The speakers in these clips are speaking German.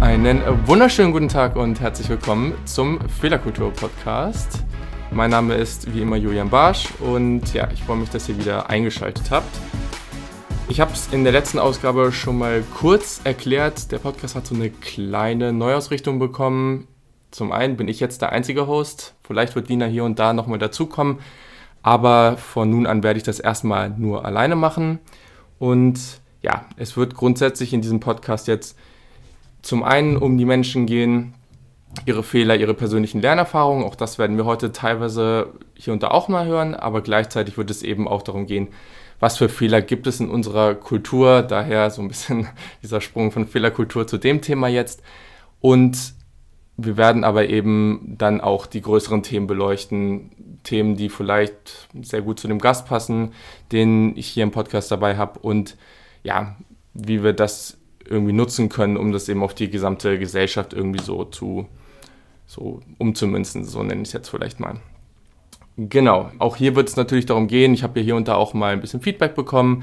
Einen wunderschönen guten Tag und herzlich willkommen zum Fehlerkultur Podcast. Mein Name ist wie immer Julian Barsch und ja, ich freue mich, dass ihr wieder eingeschaltet habt. Ich habe es in der letzten Ausgabe schon mal kurz erklärt. Der Podcast hat so eine kleine Neuausrichtung bekommen. Zum einen bin ich jetzt der einzige Host. Vielleicht wird Dina hier und da nochmal dazukommen. Aber von nun an werde ich das erstmal nur alleine machen. Und ja, es wird grundsätzlich in diesem Podcast jetzt zum einen um die Menschen gehen, ihre Fehler, ihre persönlichen Lernerfahrungen. Auch das werden wir heute teilweise hier und da auch mal hören. Aber gleichzeitig wird es eben auch darum gehen, was für Fehler gibt es in unserer Kultur. Daher so ein bisschen dieser Sprung von Fehlerkultur zu dem Thema jetzt. Und wir werden aber eben dann auch die größeren Themen beleuchten. Themen, die vielleicht sehr gut zu dem Gast passen, den ich hier im Podcast dabei habe. Und ja, wie wir das irgendwie nutzen können, um das eben auf die gesamte Gesellschaft irgendwie so zu so umzumünzen, so nenne ich es jetzt vielleicht mal. Genau, auch hier wird es natürlich darum gehen, ich habe ja hier und da auch mal ein bisschen Feedback bekommen.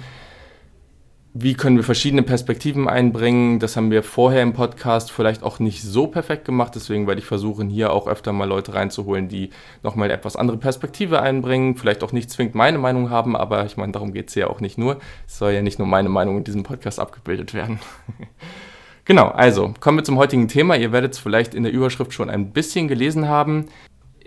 Wie können wir verschiedene Perspektiven einbringen? Das haben wir vorher im Podcast vielleicht auch nicht so perfekt gemacht, deswegen werde ich versuchen, hier auch öfter mal Leute reinzuholen, die nochmal etwas andere Perspektive einbringen, vielleicht auch nicht zwingend meine Meinung haben, aber ich meine, darum geht es ja auch nicht nur. Es soll ja nicht nur meine Meinung in diesem Podcast abgebildet werden. Genau, also kommen wir zum heutigen Thema. Ihr werdet es vielleicht in der Überschrift schon ein bisschen gelesen haben.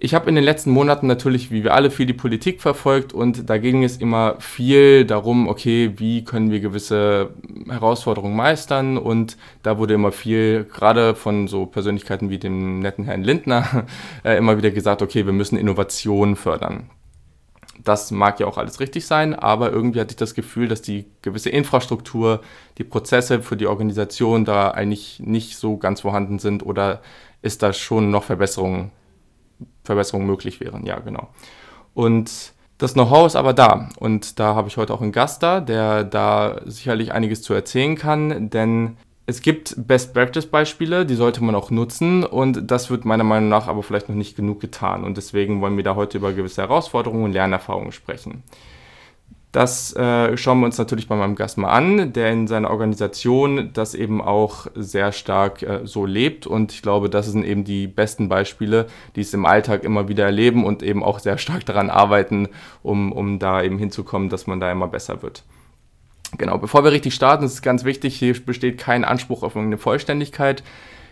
Ich habe in den letzten Monaten natürlich, wie wir alle, viel die Politik verfolgt und da ging es immer viel darum, okay, wie können wir gewisse Herausforderungen meistern und da wurde immer viel, gerade von so Persönlichkeiten wie dem netten Herrn Lindner, äh, immer wieder gesagt, okay, wir müssen Innovation fördern. Das mag ja auch alles richtig sein, aber irgendwie hatte ich das Gefühl, dass die gewisse Infrastruktur, die Prozesse für die Organisation da eigentlich nicht so ganz vorhanden sind oder ist da schon noch Verbesserungen Verbesserungen möglich wären. Ja, genau. Und das Know-how ist aber da. Und da habe ich heute auch einen Gast da, der da sicherlich einiges zu erzählen kann, denn es gibt Best-Practice-Beispiele, die sollte man auch nutzen und das wird meiner Meinung nach aber vielleicht noch nicht genug getan und deswegen wollen wir da heute über gewisse Herausforderungen und Lernerfahrungen sprechen. Das äh, schauen wir uns natürlich bei meinem Gast mal an, der in seiner Organisation das eben auch sehr stark äh, so lebt. Und ich glaube, das sind eben die besten Beispiele, die es im Alltag immer wieder erleben und eben auch sehr stark daran arbeiten, um, um da eben hinzukommen, dass man da immer besser wird. Genau, bevor wir richtig starten, ist es ganz wichtig, hier besteht kein Anspruch auf irgendeine Vollständigkeit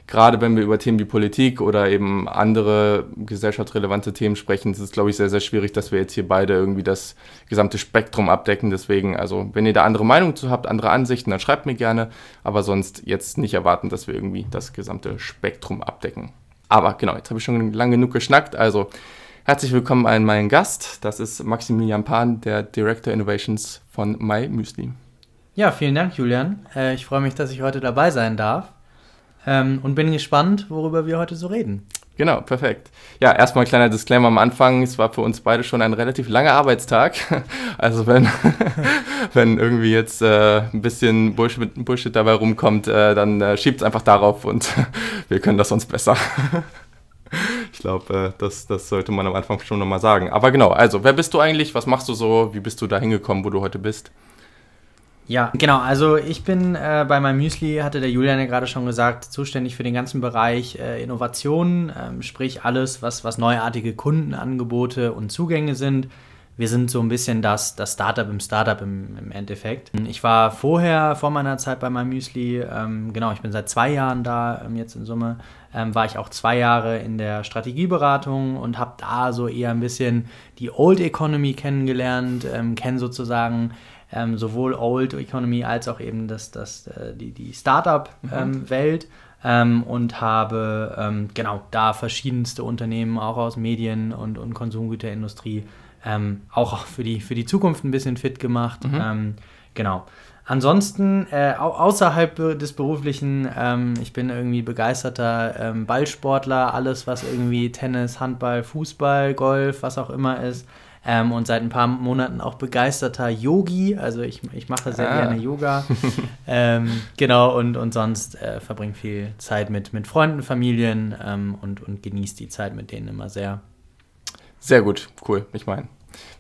gerade wenn wir über Themen wie Politik oder eben andere gesellschaftsrelevante Themen sprechen, ist es, glaube ich, sehr, sehr schwierig, dass wir jetzt hier beide irgendwie das gesamte Spektrum abdecken. Deswegen, also, wenn ihr da andere Meinungen zu habt, andere Ansichten, dann schreibt mir gerne. Aber sonst jetzt nicht erwarten, dass wir irgendwie das gesamte Spektrum abdecken. Aber genau, jetzt habe ich schon lange genug geschnackt. Also, herzlich willkommen an meinen Gast. Das ist Maximilian Pan, der Director Innovations von MyMüsli. Ja, vielen Dank, Julian. Äh, ich freue mich, dass ich heute dabei sein darf. Ähm, und bin gespannt, worüber wir heute so reden. Genau, perfekt. Ja, erstmal ein kleiner Disclaimer am Anfang. Es war für uns beide schon ein relativ langer Arbeitstag. Also wenn, wenn irgendwie jetzt äh, ein bisschen Bullshit, Bullshit dabei rumkommt, äh, dann äh, schiebt es einfach darauf und wir können das sonst besser. ich glaube, äh, das, das sollte man am Anfang schon nochmal sagen. Aber genau, also wer bist du eigentlich? Was machst du so? Wie bist du da hingekommen, wo du heute bist? Ja, genau. Also ich bin äh, bei meinem Müsli, hatte der Julian ja gerade schon gesagt, zuständig für den ganzen Bereich äh, Innovation, ähm, sprich alles, was, was neuartige Kundenangebote und Zugänge sind. Wir sind so ein bisschen das, das Startup im Startup im, im Endeffekt. Ich war vorher, vor meiner Zeit bei meinem Müsli, ähm, genau, ich bin seit zwei Jahren da, ähm, jetzt in Summe, ähm, war ich auch zwei Jahre in der Strategieberatung und habe da so eher ein bisschen die Old Economy kennengelernt, ähm, kenne sozusagen ähm, sowohl Old Economy als auch eben das, das, äh, die, die Startup-Welt. Mhm. Ähm, und habe ähm, genau da verschiedenste Unternehmen auch aus Medien- und, und Konsumgüterindustrie ähm, auch für die, für die Zukunft ein bisschen fit gemacht. Mhm. Ähm, genau. Ansonsten, äh, außerhalb des Beruflichen, ähm, ich bin irgendwie begeisterter ähm, Ballsportler, alles was irgendwie Tennis, Handball, Fußball, Golf, was auch immer ist, ähm, und seit ein paar Monaten auch begeisterter Yogi. Also ich, ich mache sehr ah. gerne Yoga. ähm, genau, und, und sonst äh, verbringe viel Zeit mit, mit Freunden, Familien ähm, und, und genieße die Zeit mit denen immer sehr. Sehr gut, cool. Ich meine,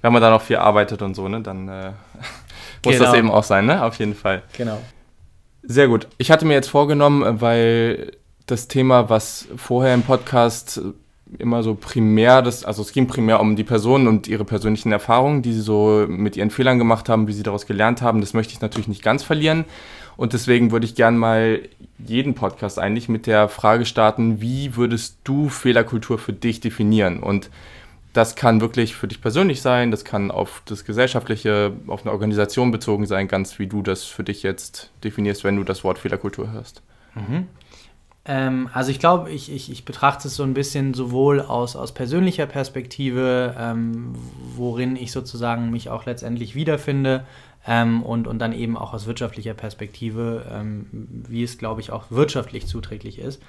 wenn man da noch viel arbeitet und so, ne, dann äh, muss genau. das eben auch sein, ne? Auf jeden Fall. Genau. Sehr gut. Ich hatte mir jetzt vorgenommen, weil das Thema, was vorher im Podcast immer so primär, das, also es ging primär um die Personen und ihre persönlichen Erfahrungen, die sie so mit ihren Fehlern gemacht haben, wie sie daraus gelernt haben. Das möchte ich natürlich nicht ganz verlieren. Und deswegen würde ich gern mal jeden Podcast eigentlich mit der Frage starten, wie würdest du Fehlerkultur für dich definieren? Und das kann wirklich für dich persönlich sein, das kann auf das Gesellschaftliche, auf eine Organisation bezogen sein, ganz wie du das für dich jetzt definierst, wenn du das Wort Fehlerkultur hörst. Mhm. Ähm, also ich glaube, ich, ich, ich betrachte es so ein bisschen sowohl aus, aus persönlicher Perspektive, ähm, worin ich sozusagen mich auch letztendlich wiederfinde, ähm, und, und dann eben auch aus wirtschaftlicher Perspektive, ähm, wie es, glaube ich, auch wirtschaftlich zuträglich ist.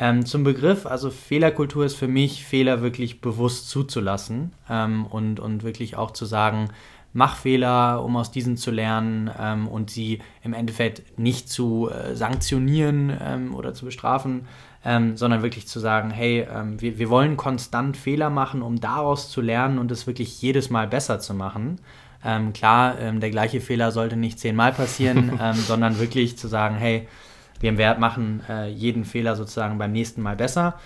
Ähm, zum Begriff, also Fehlerkultur ist für mich, Fehler wirklich bewusst zuzulassen ähm, und, und wirklich auch zu sagen, mach Fehler, um aus diesen zu lernen ähm, und sie im Endeffekt nicht zu äh, sanktionieren ähm, oder zu bestrafen, ähm, sondern wirklich zu sagen, hey, ähm, wir, wir wollen konstant Fehler machen, um daraus zu lernen und es wirklich jedes Mal besser zu machen. Ähm, klar, ähm, der gleiche Fehler sollte nicht zehnmal passieren, sondern wirklich zu sagen, hey, wir machen äh, jeden Fehler sozusagen beim nächsten Mal besser.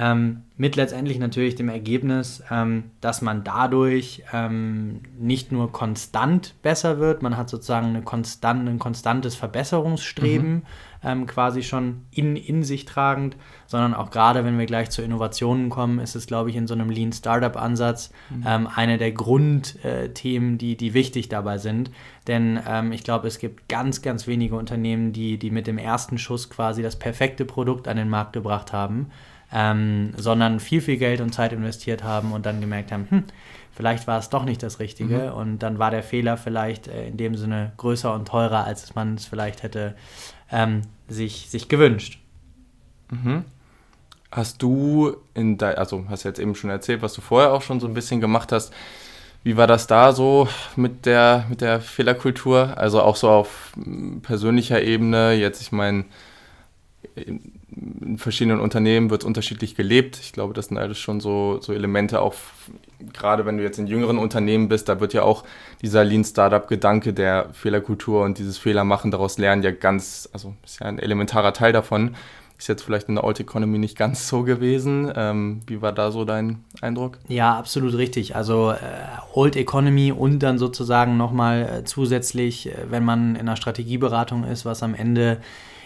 Ähm, mit letztendlich natürlich dem Ergebnis, ähm, dass man dadurch ähm, nicht nur konstant besser wird, man hat sozusagen eine konstant, ein konstantes Verbesserungsstreben mhm. Ähm, quasi schon in, in sich tragend, sondern auch gerade, wenn wir gleich zu Innovationen kommen, ist es, glaube ich, in so einem Lean Startup-Ansatz mhm. Ähm, eine der Grundthemen, die, die wichtig dabei sind. Denn ähm, ich glaube, es gibt ganz, ganz wenige Unternehmen, die, die mit dem ersten Schuss quasi das perfekte Produkt an den Markt gebracht haben ähm, sondern viel, viel Geld und Zeit investiert haben und dann gemerkt haben, hm, vielleicht war es doch nicht das Richtige mhm. und dann war der Fehler vielleicht äh, in dem Sinne größer und teurer, als man es vielleicht hätte ähm, sich, sich gewünscht. Mhm. Hast du in dein, also hast jetzt eben schon erzählt, was du vorher auch schon so ein bisschen gemacht hast. Wie war das da so mit der, mit der Fehlerkultur? Also auch so auf persönlicher Ebene. Jetzt, ich meine, in verschiedenen Unternehmen wird es unterschiedlich gelebt. Ich glaube, das sind alles schon so, so Elemente, auch gerade wenn du jetzt in jüngeren Unternehmen bist, da wird ja auch dieser Lean Startup-Gedanke der Fehlerkultur und dieses Fehlermachen daraus lernen ja ganz, also ist ja ein elementarer Teil davon. Ist jetzt vielleicht in der Old Economy nicht ganz so gewesen. Ähm, wie war da so dein Eindruck? Ja, absolut richtig. Also äh, Old Economy und dann sozusagen nochmal äh, zusätzlich, äh, wenn man in einer Strategieberatung ist, was am Ende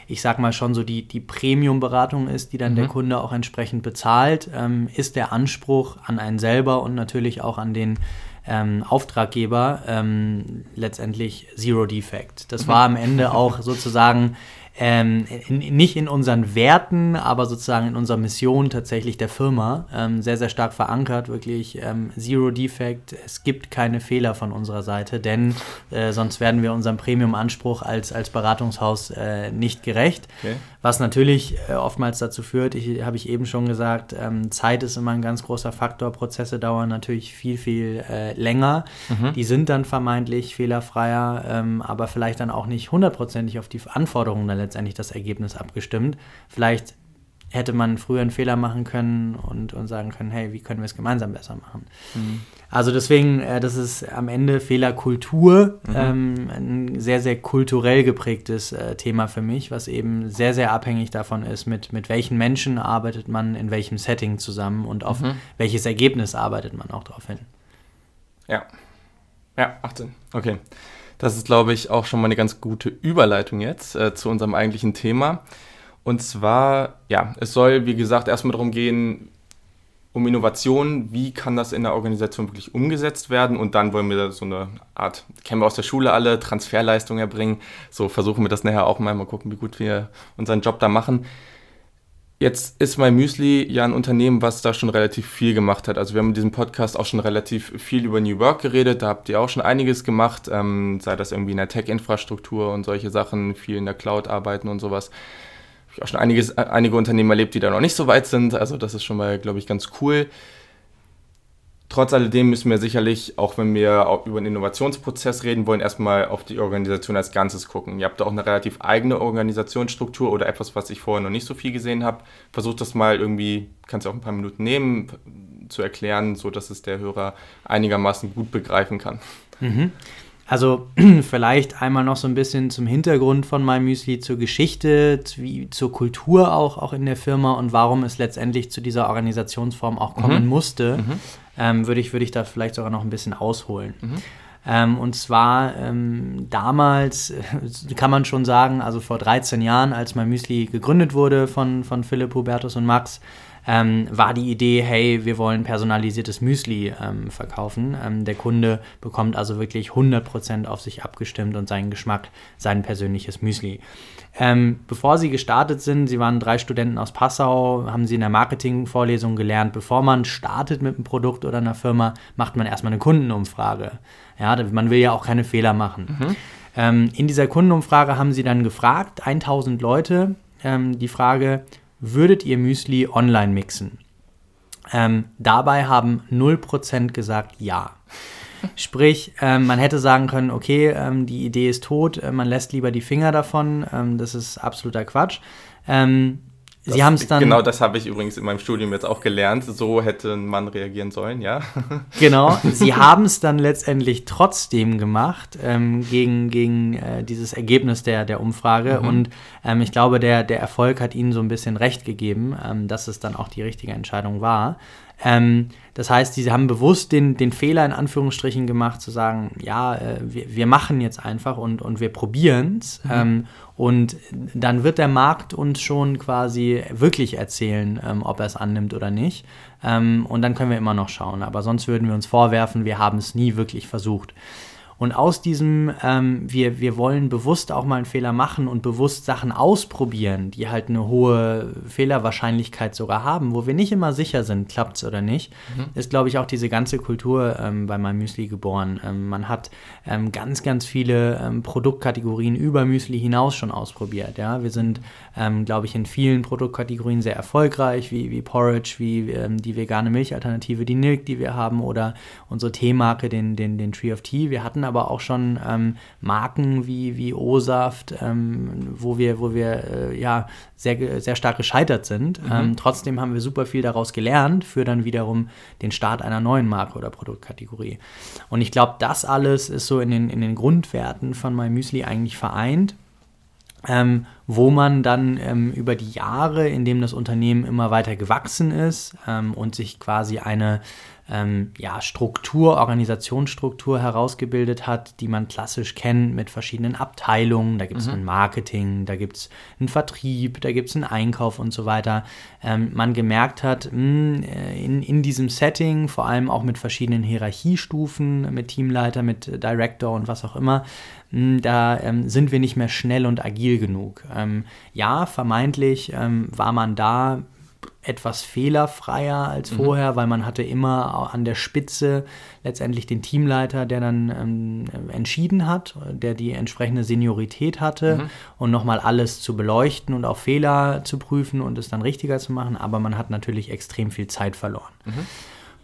ich sag mal schon so die, die Premium-Beratung ist, die dann mhm. der Kunde auch entsprechend bezahlt, ähm, ist der Anspruch an einen selber und natürlich auch an den ähm, Auftraggeber ähm, letztendlich Zero Defect. Das mhm. war am Ende auch sozusagen ähm, in, nicht in unseren Werten, aber sozusagen in unserer Mission tatsächlich der Firma ähm, sehr, sehr stark verankert. Wirklich ähm, Zero Defect. Es gibt keine Fehler von unserer Seite, denn äh, sonst werden wir unserem Premium-Anspruch als, als Beratungshaus äh, nicht gerecht. Okay. Was natürlich äh, oftmals dazu führt, habe ich eben schon gesagt, ähm, Zeit ist immer ein ganz großer Faktor. Prozesse dauern natürlich viel, viel äh, länger. Mhm. Die sind dann vermeintlich fehlerfreier, ähm, aber vielleicht dann auch nicht hundertprozentig auf die Anforderungen der letztendlich das Ergebnis abgestimmt. Vielleicht hätte man früher einen Fehler machen können und, und sagen können, hey, wie können wir es gemeinsam besser machen? Mhm. Also deswegen, äh, das ist am Ende Fehlerkultur, mhm. ähm, ein sehr, sehr kulturell geprägtes äh, Thema für mich, was eben sehr, sehr abhängig davon ist, mit, mit welchen Menschen arbeitet man in welchem Setting zusammen und auf mhm. welches Ergebnis arbeitet man auch darauf hin. Ja. Ja, 18. Okay. Das ist, glaube ich, auch schon mal eine ganz gute Überleitung jetzt äh, zu unserem eigentlichen Thema. Und zwar, ja, es soll, wie gesagt, erstmal darum gehen, um Innovation, wie kann das in der Organisation wirklich umgesetzt werden und dann wollen wir so eine Art, kennen wir aus der Schule alle, Transferleistung erbringen. So versuchen wir das nachher auch mal, mal gucken, wie gut wir unseren Job da machen. Jetzt ist My Müsli ja ein Unternehmen, was da schon relativ viel gemacht hat. Also wir haben in diesem Podcast auch schon relativ viel über New Work geredet. Da habt ihr auch schon einiges gemacht, ähm, sei das irgendwie in der Tech-Infrastruktur und solche Sachen, viel in der Cloud arbeiten und sowas. Habe ich auch schon einiges, äh, einige Unternehmen erlebt, die da noch nicht so weit sind. Also das ist schon mal, glaube ich, ganz cool. Trotz alledem müssen wir sicherlich, auch wenn wir auch über einen Innovationsprozess reden wollen, erstmal auf die Organisation als Ganzes gucken. Ihr habt da auch eine relativ eigene Organisationsstruktur oder etwas, was ich vorher noch nicht so viel gesehen habe. Versucht das mal irgendwie, kannst du auch ein paar Minuten nehmen, zu erklären, sodass es der Hörer einigermaßen gut begreifen kann. Mhm. Also vielleicht einmal noch so ein bisschen zum Hintergrund von MyMüsli, zur Geschichte, wie, zur Kultur auch, auch in der Firma und warum es letztendlich zu dieser Organisationsform auch kommen mhm. musste. Mhm ähm, würde ich, würd ich da vielleicht sogar noch ein bisschen ausholen. Mhm. Ähm, und zwar ähm, damals, äh, kann man schon sagen, also vor 13 Jahren, als mein Müsli gegründet wurde von, von Philipp, Hubertus und Max, ähm, war die Idee, hey, wir wollen personalisiertes Müsli ähm, verkaufen. Ähm, der Kunde bekommt also wirklich 100% auf sich abgestimmt und seinen Geschmack, sein persönliches Müsli. Ähm, bevor sie gestartet sind, sie waren drei Studenten aus Passau, haben sie in der Marketingvorlesung gelernt, bevor man startet mit einem Produkt oder einer Firma, macht man erstmal eine Kundenumfrage. Ja, man will ja auch keine Fehler machen. Mhm. Ähm, in dieser Kundenumfrage haben sie dann gefragt, 1000 Leute, ähm, die Frage, würdet ihr Müsli online mixen? Ähm, dabei haben 0% gesagt ja. Sprich, ähm, man hätte sagen können, okay, ähm, die Idee ist tot, äh, man lässt lieber die Finger davon. Ähm, das ist absoluter Quatsch. Ähm, Sie haben es dann. Genau, das habe ich übrigens in meinem Studium jetzt auch gelernt. So hätte man reagieren sollen, ja. Genau, Sie haben es dann letztendlich trotzdem gemacht ähm, gegen, gegen äh, dieses Ergebnis der, der Umfrage. Mhm. Und ähm, ich glaube, der, der Erfolg hat Ihnen so ein bisschen recht gegeben, ähm, dass es dann auch die richtige Entscheidung war. Ähm, das heißt, sie haben bewusst den, den Fehler in Anführungsstrichen gemacht, zu sagen, ja, äh, wir, wir machen jetzt einfach und, und wir probieren es. Mhm. Ähm, und dann wird der Markt uns schon quasi wirklich erzählen, ähm, ob er es annimmt oder nicht. Ähm, und dann können wir immer noch schauen. Aber sonst würden wir uns vorwerfen, wir haben es nie wirklich versucht. Und aus diesem, ähm, wir, wir wollen bewusst auch mal einen Fehler machen und bewusst Sachen ausprobieren, die halt eine hohe Fehlerwahrscheinlichkeit sogar haben, wo wir nicht immer sicher sind, klappt es oder nicht, mhm. ist, glaube ich, auch diese ganze Kultur ähm, bei meinem Müsli geboren. Ähm, man hat ähm, ganz, ganz viele ähm, Produktkategorien über Müsli hinaus schon ausprobiert. Ja? Wir sind, ähm, glaube ich, in vielen Produktkategorien sehr erfolgreich, wie, wie Porridge, wie die vegane Milchalternative, die Nilk, die wir haben, oder unsere Teemarke, den, den, den Tree of Tea. Wir hatten aber aber auch schon ähm, Marken wie, wie O-Saft, ähm, wo wir, wo wir äh, ja sehr, sehr stark gescheitert sind. Mhm. Ähm, trotzdem haben wir super viel daraus gelernt für dann wiederum den Start einer neuen Marke oder Produktkategorie. Und ich glaube, das alles ist so in den, in den Grundwerten von MyMüsli eigentlich vereint. Ähm, wo man dann ähm, über die Jahre, in dem das Unternehmen immer weiter gewachsen ist ähm, und sich quasi eine ähm, ja, Struktur, Organisationsstruktur herausgebildet hat, die man klassisch kennt mit verschiedenen Abteilungen. Da gibt es mhm. ein Marketing, da gibt es einen Vertrieb, da gibt es einen Einkauf und so weiter. Ähm, man gemerkt hat, mh, hm, äh, in, in diesem Setting, vor allem auch mit verschiedenen Hierarchiestufen, mit Teamleiter, mit Director und was auch immer, mh, hm, da ähm, sind wir nicht mehr schnell und agil genug. Ähm, ja, vermeintlich ähm, war man da etwas fehlerfreier als mhm. vorher, weil man hatte immer an der Spitze letztendlich den Teamleiter, der dann ähm, entschieden hat, der die entsprechende Seniorität hatte mhm. und nochmal alles zu beleuchten und auch Fehler zu prüfen und es dann richtiger zu machen, aber man hat natürlich extrem viel Zeit verloren. Mhm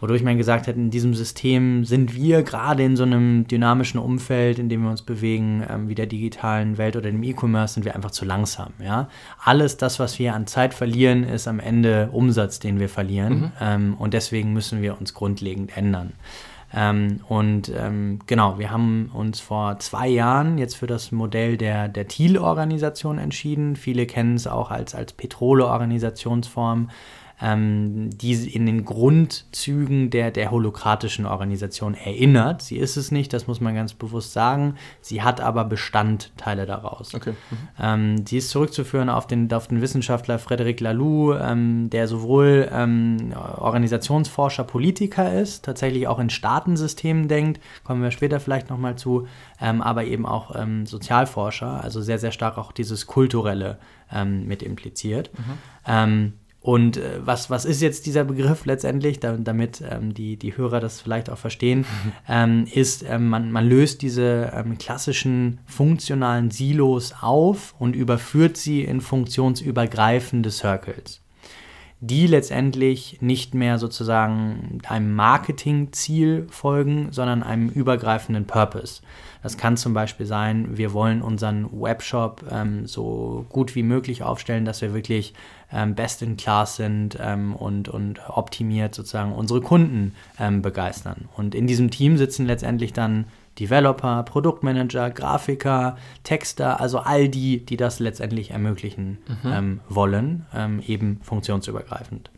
wodurch man gesagt hat, in diesem System sind wir gerade in so einem dynamischen Umfeld, in dem wir uns bewegen, ähm, wie der digitalen Welt oder dem E-Commerce, sind wir einfach zu langsam. Ja? Alles das, was wir an Zeit verlieren, ist am Ende Umsatz, den wir verlieren. Mhm. Ähm, und deswegen müssen wir uns grundlegend ändern. Ähm, und ähm, genau, wir haben uns vor zwei Jahren jetzt für das Modell der, der Thiel-Organisation entschieden. Viele kennen es auch als, als Petrole-Organisationsform ähm, die in den Grundzügen der, der holokratischen Organisation erinnert. Sie ist es nicht, das muss man ganz bewusst sagen. Sie hat aber Bestandteile daraus. Okay. Mhm. Ähm, die ist zurückzuführen auf den, auf den Wissenschaftler Frederic Laloux, ähm, der sowohl ähm, Organisationsforscher, Politiker ist, tatsächlich auch in Staatensystemen denkt, kommen wir später vielleicht nochmal zu, ähm, aber eben auch ähm, Sozialforscher, also sehr, sehr stark auch dieses Kulturelle mit impliziert. Mhm. Und äh, was, was ist jetzt dieser Begriff letztendlich, da, damit ähm, die, die Hörer das vielleicht auch verstehen, ähm, ist, ähm, man, man löst diese ähm, klassischen funktionalen Silos auf und überführt sie in funktionsübergreifende Circles. die letztendlich nicht mehr sozusagen einem Marketingziel folgen, sondern einem übergreifenden Purpose. Das kann zum Beispiel sein, wir wollen unseren Webshop ähm, so gut wie möglich aufstellen, dass wir wirklich ähm, best in class sind ähm, und, und optimiert sozusagen unsere Kunden ähm, begeistern. Und in diesem Team sitzen letztendlich dann Developer, Produktmanager, Grafiker, Texter, also all die, die das letztendlich ermöglichen mhm. ähm, wollen, ähm, eben funktionsübergreifend.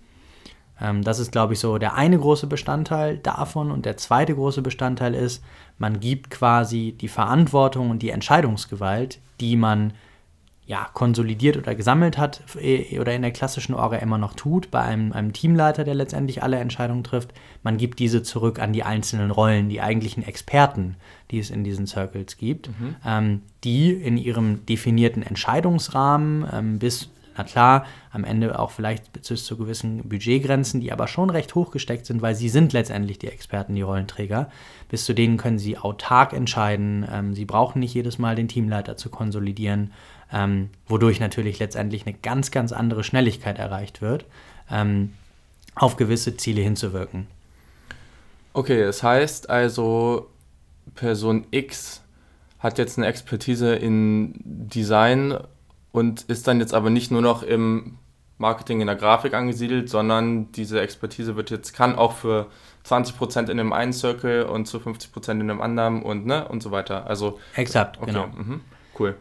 Das ist, glaube ich, so der eine große Bestandteil davon. Und der zweite große Bestandteil ist, man gibt quasi die Verantwortung und die Entscheidungsgewalt, die man ja, konsolidiert oder gesammelt hat äh, oder in der klassischen Orga immer noch tut, bei einem, einem, Teamleiter, der letztendlich alle Entscheidungen trifft. Man gibt diese zurück an die einzelnen Rollen, die eigentlichen Experten, die es in diesen Circles gibt, mhm. ähm, die in ihrem definierten Entscheidungsrahmen ähm, bis na klar, am Ende auch vielleicht bis zu gewissen Budgetgrenzen, die aber schon recht hoch gesteckt sind, weil sie sind letztendlich die Experten, die Rollenträger. Bis zu denen können sie autark entscheiden. Ähm, sie brauchen nicht jedes Mal den Teamleiter zu konsolidieren, ähm, wodurch natürlich letztendlich eine ganz, ganz andere Schnelligkeit erreicht wird, ähm, auf gewisse Ziele hinzuwirken. Okay, das heißt also, Person X hat jetzt eine Expertise in Design und ist dann jetzt aber nicht nur noch im Marketing in der Grafik angesiedelt, sondern diese Expertise wird jetzt, kann auch für 20% in einem einen Circle und zu 50% in einem anderen und ne und so weiter. Also exakt, okay, genau. Mhm, cool.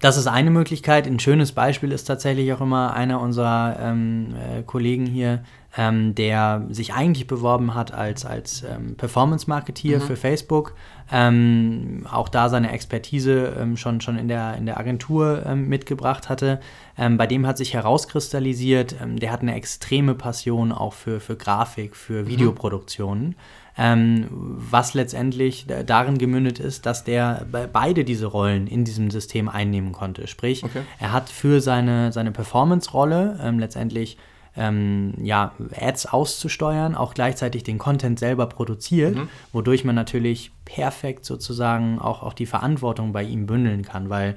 Das ist eine Möglichkeit. Ein schönes Beispiel ist tatsächlich auch immer einer unserer ähm, äh, Kollegen hier, ähm, der sich eigentlich beworben hat als, als ähm, Performance-Marketeer mhm. für Facebook. Ähm, auch da seine Expertise ähm, schon, schon in, der, in der Agentur ähm, mitgebracht hatte. bei dem hat sich herauskristallisiert, der hat eine extreme Passion auch für, für Grafik, für mhm. Videoproduktionen. Mhm ähm, was letztendlich darin gemündet ist, dass der beide diese Rollen in diesem System einnehmen konnte. Sprich, okay. er hat für seine, seine Performance-Rolle ähm, letztendlich ähm, ja, Ads auszusteuern, auch gleichzeitig den Content selber produziert, mhm. wodurch man natürlich perfekt sozusagen auch, auch die Verantwortung bei ihm bündeln kann, weil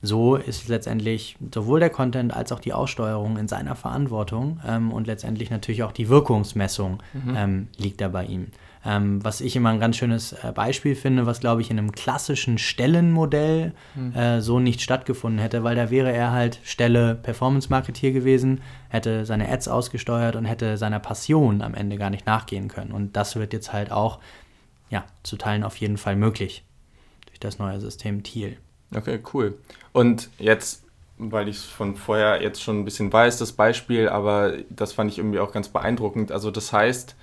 so ist letztendlich sowohl der Content als auch die Aussteuerung in seiner Verantwortung ähm, und letztendlich natürlich auch die Wirkungsmessung mhm. ähm, liegt da bei ihm. Ähm, was ich immer ein ganz schönes äh, Beispiel finde, was glaube ich in einem klassischen Stellenmodell mhm. äh, so nicht stattgefunden hätte, weil da wäre er halt Stelle Performance Marketeer gewesen, hätte seine Ads ausgesteuert und hätte seiner Passion am Ende gar nicht nachgehen können. Und das wird jetzt halt auch ja, zu Teilen auf jeden Fall möglich durch das neue System Thiel. Okay, cool. Und jetzt weil ich es von vorher jetzt schon ein bisschen weiß, das Beispiel, aber das fand ich irgendwie auch ganz beeindruckend. Also das heißt,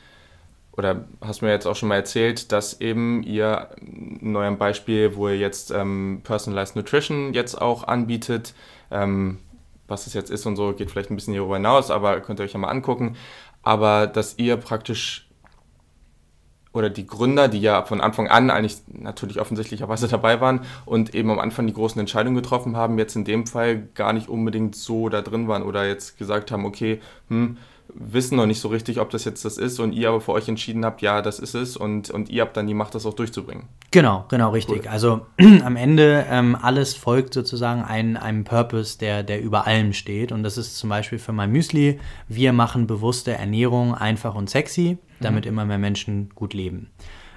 oder hast mir jetzt auch schon mal erzählt, dass eben ihr in eurem Beispiel, wo ihr jetzt ähm, Personalized Nutrition jetzt auch anbietet, ähm, was es jetzt ist und so, geht vielleicht ein bisschen hierüber hinaus, aber könnt ihr euch ja mal angucken. Aber dass ihr praktisch oder die Gründer, die ja von Anfang an eigentlich natürlich offensichtlicherweise dabei waren und eben am Anfang die großen Entscheidungen getroffen haben, jetzt in dem Fall gar nicht unbedingt so da drin waren oder jetzt gesagt haben, okay, hm, wissen noch nicht so richtig, ob das jetzt das ist und ihr aber für euch entschieden habt, ja, das ist es und, und ihr habt dann die Macht, das auch durchzubringen. Genau, genau, richtig. Cool. Also am Ende ähm, alles folgt sozusagen ein, einem Purpose, der, der über allem steht und das ist zum Beispiel für mein Müsli, wir machen bewusste Ernährung einfach und sexy, damit mhm. immer mehr Menschen gut leben.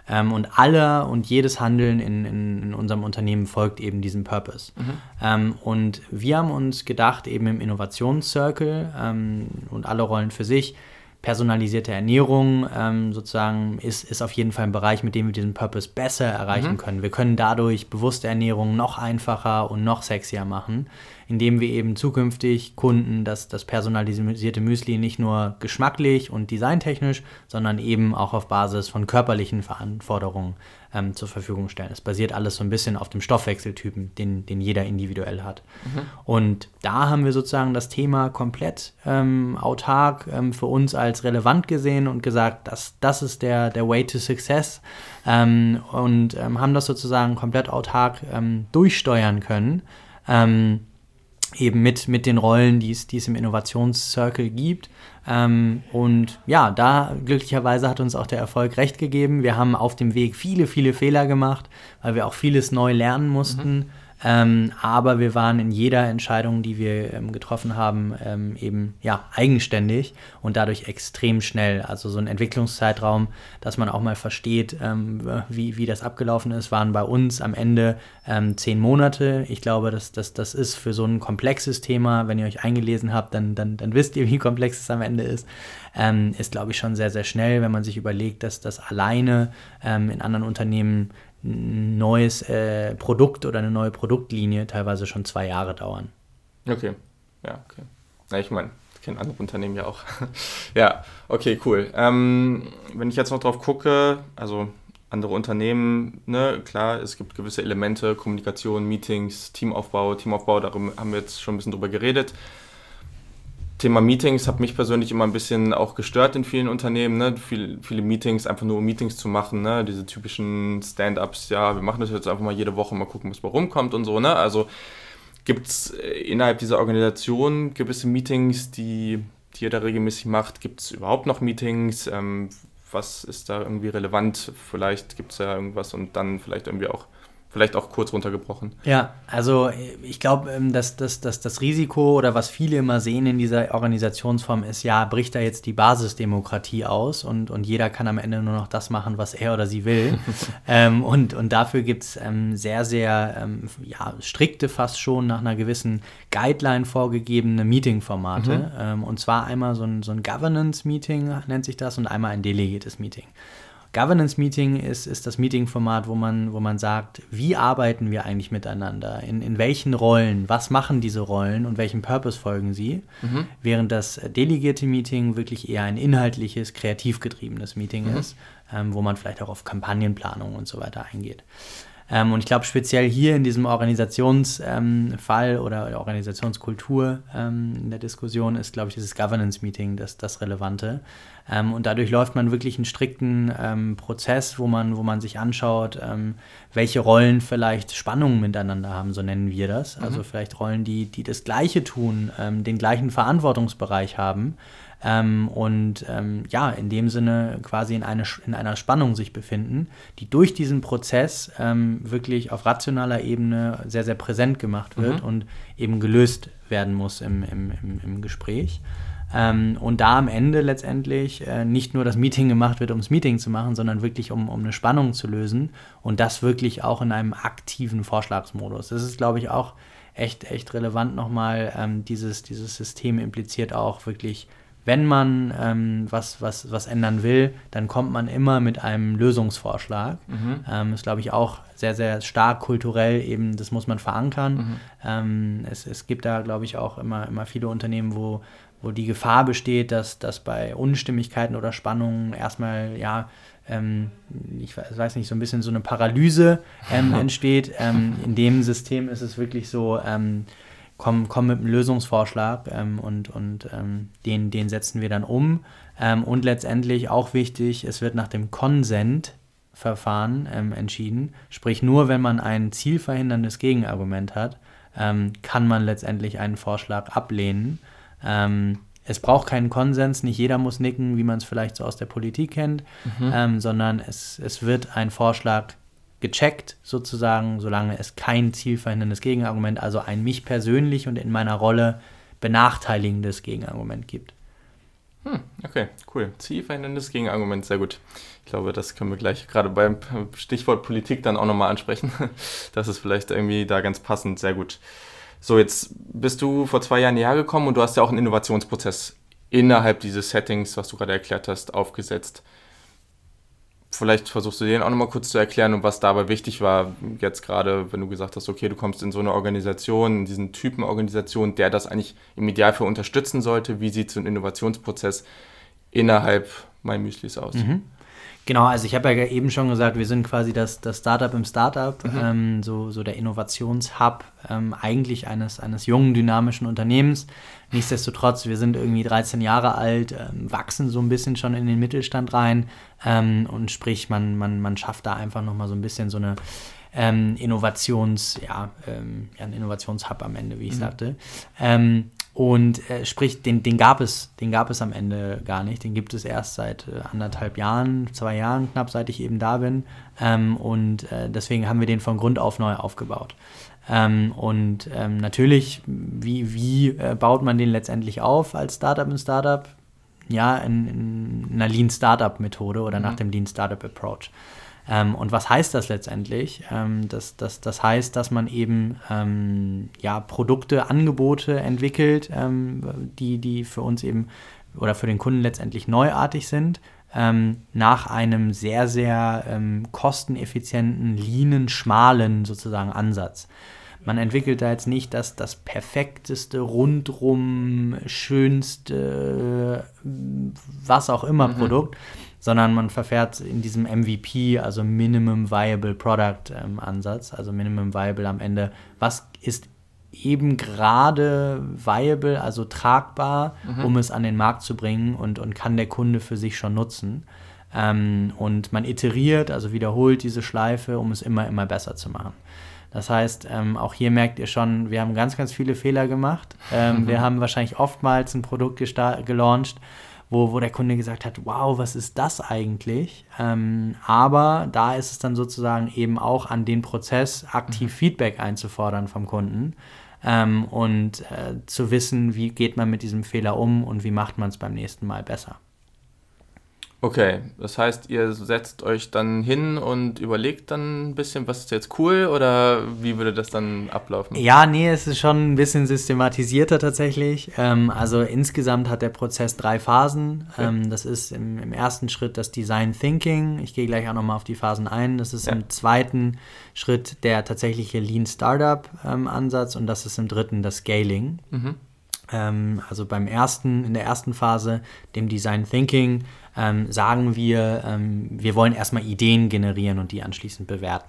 Ähm, und alle und jedes Handeln in, in, in, unserem Unternehmen folgt eben diesem Purpose. Mhm. Ähm, und wir haben uns gedacht, eben im Innovationscircle ähm, und alle Rollen für sich, personalisierte Ernährung ähm, sozusagen ist, ist auf jeden Fall ein Bereich, mit dem wir diesen Purpose besser erreichen mhm. können. Wir können dadurch bewusste Ernährung noch einfacher und noch sexier machen indem wir eben zukünftig Kunden das, das personalisierte Müsli nicht nur geschmacklich und designtechnisch, sondern eben auch auf Basis von körperlichen Verantwortungen ähm, zur Verfügung stellen. Es basiert alles so ein bisschen auf dem Stoffwechseltypen, den, den jeder individuell hat. Mhm. Und da haben wir sozusagen das Thema komplett ähm, autark ähm, für uns als relevant gesehen und gesagt, dass das ist der, der Way to Success ähm, und ähm, haben das sozusagen komplett autark ähm, durchsteuern können eben mit, mit den Rollen, die es, die es im Innovationscircle gibt. Ähm, und ja, da glücklicherweise hat uns auch der Erfolg recht gegeben. Wir haben auf dem Weg viele, viele Fehler gemacht, weil wir auch vieles neu lernen mussten. Mhm. Ähm, aber wir waren in jeder Entscheidung, die wir ähm, getroffen haben, ähm, eben ja eigenständig und dadurch extrem schnell. Also so ein Entwicklungszeitraum, dass man auch mal versteht, ähm, wie, wie das abgelaufen ist, waren bei uns am Ende ähm, zehn Monate. Ich glaube, dass, dass das ist für so ein komplexes Thema, wenn ihr euch eingelesen habt, dann, dann, dann wisst ihr, wie komplex es am Ende ist. Ähm, ist, glaube ich, schon sehr, sehr schnell, wenn man sich überlegt, dass das alleine in anderen Unternehmen neues äh, Produkt oder eine neue Produktlinie teilweise schon zwei Jahre dauern. Okay, ja, okay. Ja, ich meine, ich kenne andere Unternehmen ja auch. ja, okay, cool. Ähm, wenn ich jetzt noch drauf gucke, also andere Unternehmen, ne, klar, es gibt gewisse Elemente, Kommunikation, Meetings, Teamaufbau, Teamaufbau, darum haben wir jetzt schon ein bisschen drüber geredet. Thema Meetings hat mich persönlich immer ein bisschen auch gestört in vielen Unternehmen. Ne? Viel, viele Meetings, einfach nur um Meetings zu machen. Ne? Diese typischen Stand-ups, ja, wir machen das jetzt einfach mal jede Woche, mal gucken, was bei rumkommt und so. Ne? Also gibt es äh, innerhalb dieser Organisation gewisse Meetings, die, die ihr da regelmäßig macht? Gibt es überhaupt noch Meetings? Ähm, was ist da irgendwie relevant? Vielleicht gibt es ja irgendwas und dann vielleicht irgendwie auch vielleicht auch kurz runtergebrochen. Ja, also ich glaube, ähm, dass, dass, dass das Risiko oder was viele immer sehen in dieser Organisationsform ist, ja, bricht da jetzt die Basisdemokratie aus und, und jeder kann am Ende nur noch das machen, was er oder sie will. ähm, und, und dafür gibt es ähm, sehr, sehr ähm, ja, strikte, fast schon nach einer gewissen Guideline vorgegebene Meeting-Formate. Mhm. Ähm, und zwar einmal so ein, so ein Governance-Meeting nennt sich das und einmal ein delegiertes Meeting. Governance Meeting ist, ist das Meeting-Format, wo man, wo man sagt, wie arbeiten wir eigentlich miteinander? In, in welchen Rollen? Was machen diese Rollen und welchem Purpose folgen sie? Mhm. Während das delegierte Meeting wirklich eher ein inhaltliches, kreativ getriebenes Meeting mhm. ist, ähm, wo man vielleicht auch auf Kampagnenplanung und so weiter eingeht. Ähm, und ich glaube, speziell hier in diesem Organisationsfall ähm, oder Organisationskultur ähm, in der Diskussion ist, glaube ich, dieses Governance-Meeting das, das Relevante. Ähm, und dadurch läuft man wirklich einen strikten ähm, Prozess, wo man, wo man sich anschaut, ähm, welche Rollen vielleicht Spannungen miteinander haben, so nennen wir das. Also mhm. vielleicht Rollen, die, die das Gleiche tun, den gleichen Verantwortungsbereich haben ähm, und ähm, ja, in dem Sinne quasi in, eine, in einer Spannung sich befinden, die durch diesen Prozess ähm, wirklich auf rationaler Ebene sehr, sehr präsent gemacht wird mhm. und eben gelöst werden muss im, im, im, im Gespräch. Ähm, und da am Ende letztendlich äh, nicht nur das Meeting gemacht wird, um das Meeting zu machen, sondern wirklich um, um eine Spannung zu lösen und das wirklich auch in einem aktiven Vorschlagsmodus. Das ist, glaube ich, auch echt, echt relevant nochmal. Ähm, dieses, dieses System impliziert auch wirklich wenn man ähm, was, was, was ändern will, dann kommt man immer mit einem Lösungsvorschlag. Mhm. Ähm, ist, glaube ich, auch sehr, sehr stark kulturell eben, das muss man verankern. Mhm. Ähm, es, es gibt da, glaube ich, auch immer, immer viele Unternehmen, wo, wo die Gefahr besteht, dass, dass bei Unstimmigkeiten oder Spannungen erstmal, ja, ähm, ich weiß nicht, so ein bisschen so eine Paralyse ähm, entsteht. Ähm, in dem System ist es wirklich so, komm, komm mit einem Lösungsvorschlag ähm, und, und ähm, den, den setzen wir dann um. Ähm, und letztendlich auch wichtig, es wird nach dem Consent-Verfahren ähm, entschieden. Sprich, nur wenn man ein zielverhinderndes Gegenargument hat, ähm, kann man letztendlich einen Vorschlag ablehnen. Ähm, es braucht keinen Konsens, nicht jeder muss nicken, wie man es vielleicht so aus der Politik kennt, mhm. sondern es, es wird ein Vorschlag gecheckt, sozusagen, solange es kein zielverhinderndes Gegenargument, also ein mich persönlich und in meiner Rolle benachteiligendes Gegenargument gibt. Hm, okay, cool. Zielverhinderndes Gegenargument, sehr gut. Ich glaube, das können wir gleich gerade beim Stichwort Politik dann auch nochmal ansprechen. Das ist vielleicht irgendwie da ganz passend, sehr gut. So, jetzt bist du vor zwei Jahren hierher gekommen und du hast ja auch einen Innovationsprozess innerhalb dieses Settings, was du gerade erklärt hast, aufgesetzt. Vielleicht versuchst du den auch nochmal kurz zu erklären und was dabei wichtig war, jetzt gerade, wenn du gesagt hast, okay, du kommst in so eine Organisation, in diesen Typen Organisation, der das eigentlich im Idealfall unterstützen sollte. Wie sieht so ein Innovationsprozess innerhalb MyMüslis aus? Mhm. Genau, also ich habe ja eben schon gesagt, wir sind quasi das, das Startup im Startup, mhm. ähm, so, so der Innovationshub ähm, eigentlich eines, eines jungen, dynamischen Unternehmens. Nichtsdestotrotz, wir sind irgendwie 13 Jahre alt, ähm, wachsen so ein bisschen schon in den Mittelstand rein ähm, und sprich, man, man, man schafft da einfach nochmal so ein bisschen so eine ähm, Innovations, ja, ähm, ja, ein Innovationshub am Ende, wie ich mhm. sagte. Und äh, sprich, den, den, gab es, den gab es am Ende gar nicht. Den gibt es erst seit äh, anderthalb Jahren, zwei Jahren knapp, seit ich eben da bin. Ähm, und äh, deswegen haben wir den von Grund auf neu aufgebaut. Ähm, und ähm, natürlich, wie, wie äh, baut man den letztendlich auf als Startup in Startup? Ja, in, in einer Lean Startup Methode oder mhm. nach dem Lean Startup Approach. Ähm, und was heißt das letztendlich? Ähm, das, das, das heißt, dass man eben ähm, ja, Produkte, Angebote entwickelt, ähm, die, die für uns eben oder für den Kunden letztendlich neuartig sind, ähm, nach einem sehr, sehr ähm, kosteneffizienten, leanen, schmalen sozusagen Ansatz. Man entwickelt da jetzt nicht das, das perfekteste, rundrum, schönste, was auch immer mhm. Produkt, sondern man verfährt in diesem MVP, also Minimum Viable Product ähm, Ansatz, also Minimum Viable am Ende, was ist eben gerade viable, also tragbar, mhm. um es an den Markt zu bringen und, und kann der Kunde für sich schon nutzen. Ähm, und man iteriert, also wiederholt diese Schleife, um es immer, immer besser zu machen. Das heißt, ähm, auch hier merkt ihr schon, wir haben ganz, ganz viele Fehler gemacht. Ähm, mhm. Wir haben wahrscheinlich oftmals ein Produkt gelauncht, wo, wo der Kunde gesagt hat, wow, was ist das eigentlich? Ähm, aber da ist es dann sozusagen eben auch an den Prozess, aktiv mhm. Feedback einzufordern vom Kunden ähm, und äh, zu wissen, wie geht man mit diesem Fehler um und wie macht man es beim nächsten Mal besser. Okay, das heißt, ihr setzt euch dann hin und überlegt dann ein bisschen, was ist jetzt cool oder wie würde das dann ablaufen? Ja, nee, es ist schon ein bisschen systematisierter tatsächlich. Ähm, also insgesamt hat der Prozess drei Phasen. Okay. Ähm, das ist im, im, ersten Schritt das Design Thinking. Ich gehe gleich auch nochmal auf die Phasen ein. Das ist ja. im zweiten Schritt der tatsächliche Lean Startup ähm, Ansatz und das ist im dritten das Scaling. Mhm. Ähm, also beim ersten, in der ersten Phase, dem Design Thinking, ähm, sagen wir, ähm, wir wollen erstmal Ideen generieren und die anschließend bewerten.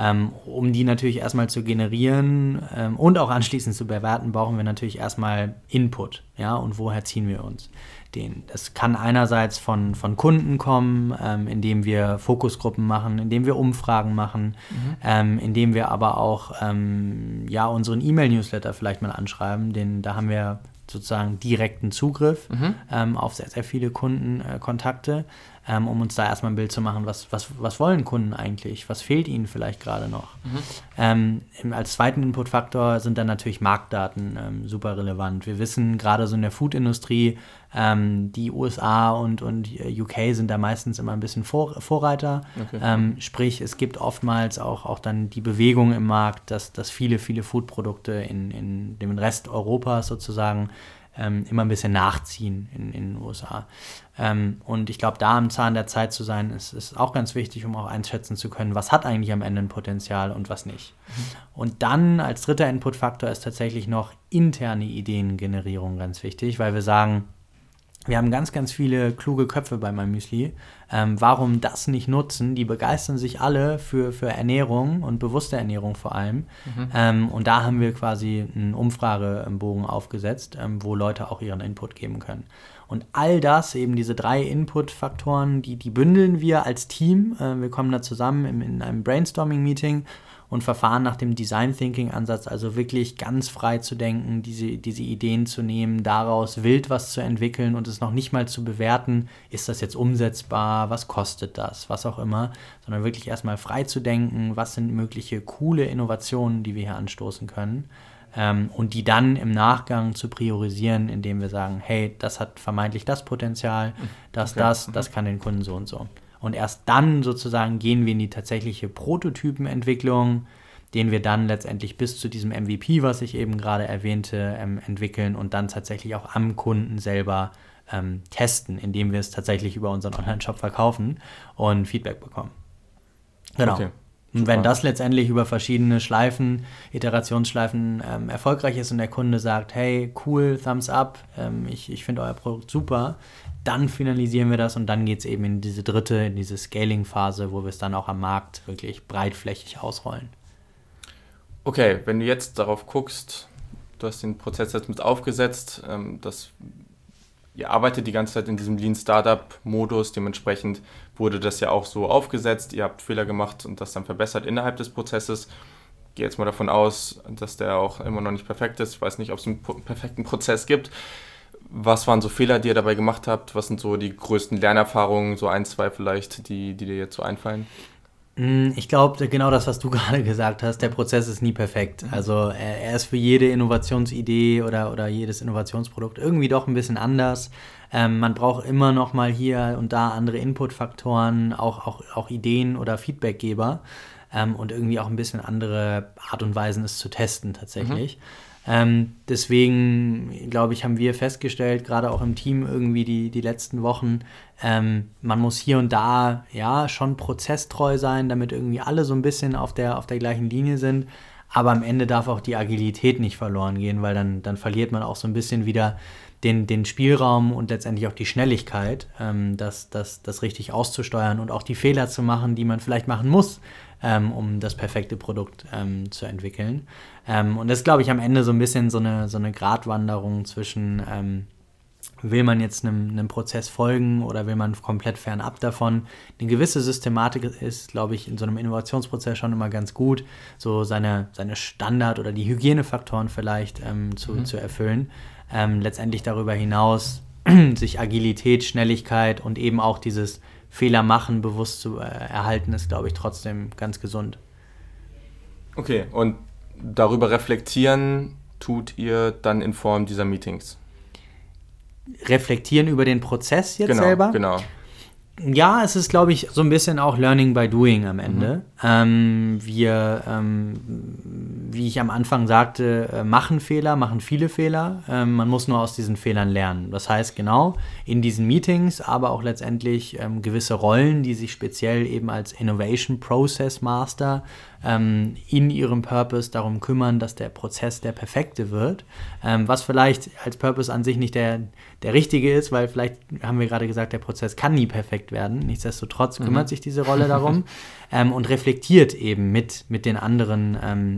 Ähm, um die natürlich erstmal zu generieren ähm, und auch anschließend zu bewerten, brauchen wir natürlich erstmal Input. Ja, und woher ziehen wir uns den? Das kann einerseits von, von Kunden kommen, ähm, indem wir Fokusgruppen machen, indem wir Umfragen machen, mhm. Ähm, indem wir aber auch ähm, ja, unseren E-Mail-Newsletter vielleicht mal anschreiben, den, da haben wir sozusagen direkten Zugriff mhm. ähm, auf sehr, sehr viele Kundenkontakte, äh, ähm, um uns da erstmal ein Bild zu machen, was, was, was wollen Kunden eigentlich, was fehlt ihnen vielleicht gerade noch. Mhm. Ähm, als zweiten Inputfaktor sind dann natürlich Marktdaten ähm, super relevant. Wir wissen gerade so in der Foodindustrie, ähm, die USA und, und UK sind da meistens immer ein bisschen Vor Vorreiter. Okay. Ähm, sprich, es gibt oftmals auch, auch dann die Bewegung im Markt, dass, dass viele, viele Foodprodukte in, in dem Rest Europas sozusagen ähm, immer ein bisschen nachziehen in, in den USA. Ähm, und ich glaube, da am Zahn der Zeit zu sein, ist, ist auch ganz wichtig, um auch einschätzen zu können, was hat eigentlich am Ende ein Potenzial und was nicht. Mhm. Und dann als dritter Inputfaktor ist tatsächlich noch interne Ideengenerierung ganz wichtig, weil wir sagen, wir haben ganz, ganz viele kluge Köpfe bei meinem Müsli. Ähm, warum das nicht nutzen? Die begeistern sich alle für, für Ernährung und bewusste Ernährung vor allem. Mhm. Ähm, und da haben wir quasi einen Umfragebogen aufgesetzt, ähm, wo Leute auch ihren Input geben können. Und all das, eben diese drei Input-Faktoren, die, die bündeln wir als Team. Äh, wir kommen da zusammen in, in einem Brainstorming-Meeting und verfahren nach dem Design Thinking Ansatz, also wirklich ganz frei zu denken, diese, diese Ideen zu nehmen, daraus wild was zu entwickeln und es noch nicht mal zu bewerten, ist das jetzt umsetzbar, was kostet das, was auch immer, sondern wirklich erstmal frei zu denken, was sind mögliche coole Innovationen, die wir hier anstoßen können. Ähm, und die dann im Nachgang zu priorisieren, indem wir sagen, hey, das hat vermeintlich das Potenzial, das, okay. das, das kann den Kunden so und so. Und erst dann sozusagen gehen wir in die tatsächliche Prototypenentwicklung, den wir dann letztendlich bis zu diesem MVP, was ich eben gerade erwähnte, ähm, entwickeln und dann tatsächlich auch am Kunden selber ähm, testen, indem wir es tatsächlich über unseren Online-Shop verkaufen und Feedback bekommen. Genau. Okay. Und wenn das letztendlich über verschiedene Schleifen, Iterationsschleifen ähm, erfolgreich ist und der Kunde sagt, hey, cool, Thumbs up, ähm, ich, ich finde euer Produkt super, dann finalisieren wir das und dann geht es eben in diese dritte, in diese Scaling-Phase, wo wir es dann auch am Markt wirklich breitflächig ausrollen. Okay, wenn du jetzt darauf guckst, du hast den Prozess jetzt mit aufgesetzt, ähm, das, ihr arbeitet die ganze Zeit in diesem Lean Startup-Modus, dementsprechend wurde das ja auch so aufgesetzt, ihr habt Fehler gemacht und das dann verbessert innerhalb des Prozesses. gehe jetzt mal davon aus, dass der auch immer noch nicht perfekt ist. Ich weiß nicht, ob es einen perfekten Prozess gibt. Was waren so Fehler, die ihr dabei gemacht habt? Was sind so die größten Lernerfahrungen, so ein, zwei vielleicht, die, die dir jetzt so einfallen? Mm, ich glaube, genau das, was du gerade gesagt hast, der Prozess ist nie perfekt. Mhm. Also er, ist für jede Innovationsidee oder, oder jedes Innovationsprodukt irgendwie doch ein bisschen anders. Ähm, man braucht immer noch mal hier und da andere Inputfaktoren, auch, auch, auch Ideen oder Feedbackgeber ähm, und irgendwie auch ein bisschen andere Art und Weisen, es zu testen tatsächlich. Mhm. Ähm, deswegen, glaube ich, haben wir festgestellt, gerade auch im Team irgendwie die, die letzten Wochen, ähm, man muss hier und da ja schon prozesstreu sein, damit irgendwie alle so ein bisschen auf der, auf der gleichen Linie sind. Aber am Ende darf auch die Agilität nicht verloren gehen, weil dann, dann verliert man auch so ein bisschen wieder den, den Spielraum und letztendlich auch die Schnelligkeit, ähm, das, das, das richtig auszusteuern und auch die Fehler zu machen, die man vielleicht machen muss, ähm, um das perfekte Produkt ähm, zu entwickeln. Ähm, und das ist, glaube ich, am Ende so ein bisschen so eine, so eine Gratwanderung zwischen, ähm, will man jetzt einem, einem Prozess folgen oder will man komplett fernab davon. Eine gewisse Systematik ist, glaube ich, in so einem Innovationsprozess schon immer ganz gut, so seine, seine Standard- oder die Hygienefaktoren vielleicht ähm, zu, mhm. zu erfüllen. Letztendlich darüber hinaus sich Agilität, Schnelligkeit und eben auch dieses Fehler machen bewusst zu äh, erhalten, ist, glaube ich, trotzdem ganz gesund. Okay, und darüber reflektieren tut ihr dann in Form dieser Meetings? Reflektieren über den Prozess jetzt genau, selber? Genau. Ja, es ist, glaube ich, so ein bisschen auch Learning by Doing am Ende. Mhm. Ähm, wir, ähm, wie ich am Anfang sagte, äh, machen Fehler, machen viele Fehler. Ähm, man muss nur aus diesen Fehlern lernen. Das heißt, genau, in diesen Meetings, aber auch letztendlich ähm, gewisse Rollen, die sich speziell eben als Innovation Process Master ähm, in ihrem Purpose darum kümmern, dass der Prozess der perfekte wird. Ähm, was vielleicht als Purpose an sich nicht der, der richtige ist, weil vielleicht haben wir gerade gesagt, der Prozess kann nie perfekt werden. Nichtsdestotrotz kümmert mhm. sich diese Rolle darum ähm, und reflektiert eben mit, mit den anderen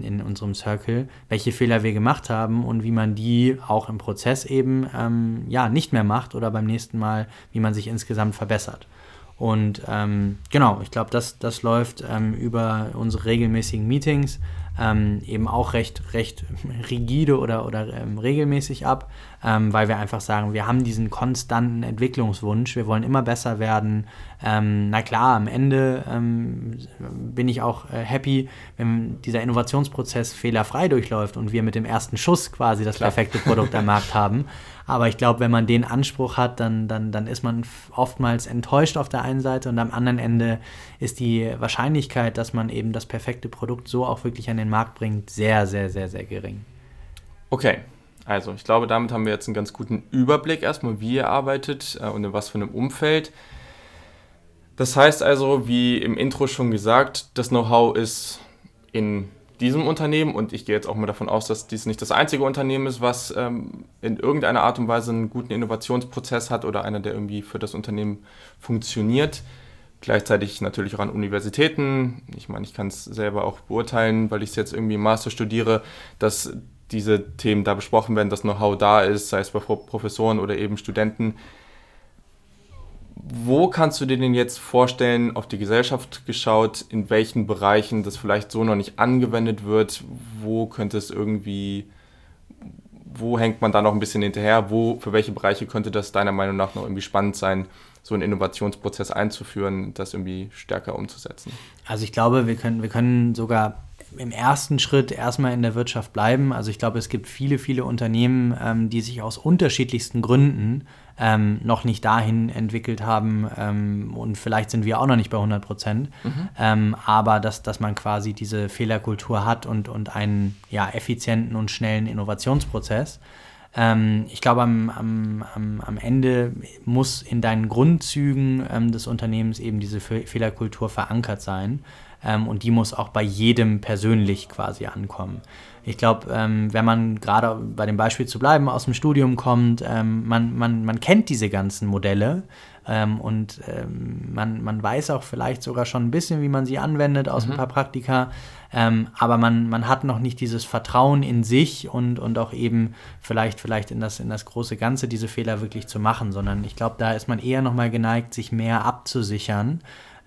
in unserem Circle, welche Fehler wir gemacht haben und wie man die auch im Prozess eben ja, nicht mehr macht oder beim nächsten Mal, wie man sich insgesamt verbessert. Und ähm, genau, ich glaube, das, das läuft ähm, über unsere regelmäßigen Meetings ähm, eben auch recht, recht rigide oder, oder ähm, regelmäßig ab, ähm, weil wir einfach sagen, wir haben diesen konstanten Entwicklungswunsch, wir wollen immer besser werden. Ähm, na klar, am Ende ähm, bin ich auch äh, happy, wenn dieser Innovationsprozess fehlerfrei durchläuft und wir mit dem ersten Schuss quasi das klar. perfekte Produkt am Markt haben. Aber ich glaube, wenn man den Anspruch hat, dann, dann, dann ist man oftmals enttäuscht auf der einen Seite und am anderen Ende ist die Wahrscheinlichkeit, dass man eben das perfekte Produkt so auch wirklich an den Markt bringt, sehr, sehr, sehr, sehr gering. Okay, also ich glaube, damit haben wir jetzt einen ganz guten Überblick erstmal, wie ihr arbeitet äh, und in was für einem Umfeld. Das heißt also, wie im Intro schon gesagt, das Know-how ist in diesem Unternehmen, und ich gehe jetzt auch mal davon aus, dass dies nicht das einzige Unternehmen ist, was ähm, in irgendeiner Art und Weise einen guten Innovationsprozess hat oder einer, der irgendwie für das Unternehmen funktioniert. Gleichzeitig natürlich auch an Universitäten. Ich meine, ich kann es selber auch beurteilen, weil ich es jetzt irgendwie Master studiere, dass diese Themen da besprochen werden, dass Know-how da ist, sei es bei Professoren oder eben Studenten wo kannst du dir denn jetzt vorstellen, auf die Gesellschaft geschaut, in welchen Bereichen das vielleicht so noch nicht angewendet wird? Wo könnte es irgendwie, wo hängt man da noch ein bisschen hinterher? Wo, für welche Bereiche könnte das deiner Meinung nach noch irgendwie spannend sein, so einen Innovationsprozess einzuführen, das irgendwie stärker umzusetzen? Also ich glaube, wir können, wir können sogar im ersten Schritt erstmal in der Wirtschaft bleiben. Also ich glaube, es gibt viele, viele Unternehmen, ähm, die sich aus unterschiedlichsten Gründen ähm, noch nicht dahin entwickelt haben ähm, und vielleicht sind wir auch noch nicht bei 100 Prozent, mhm. ähm, aber dass, dass man quasi diese Fehlerkultur hat und, und einen ja, effizienten und schnellen Innovationsprozess. Ähm, ich glaube, am, am, am, Ende muss in deinen Grundzügen ähm, des Unternehmens eben diese Fehlerkultur verankert sein ähm, und die muss auch bei jedem persönlich quasi ankommen. Ich glaube, ähm, wenn man gerade bei dem Beispiel zu bleiben aus dem Studium kommt, ähm, man, man, man kennt diese ganzen Modelle ähm, und ähm, man, man weiß auch vielleicht sogar schon ein bisschen, wie man sie anwendet aus mhm. ein paar Praktika, ähm, aber man, man hat noch nicht dieses Vertrauen in sich und, und auch eben vielleicht, vielleicht in, das, in das große Ganze diese Fehler wirklich zu machen, sondern ich glaube, da ist man eher nochmal geneigt, sich mehr abzusichern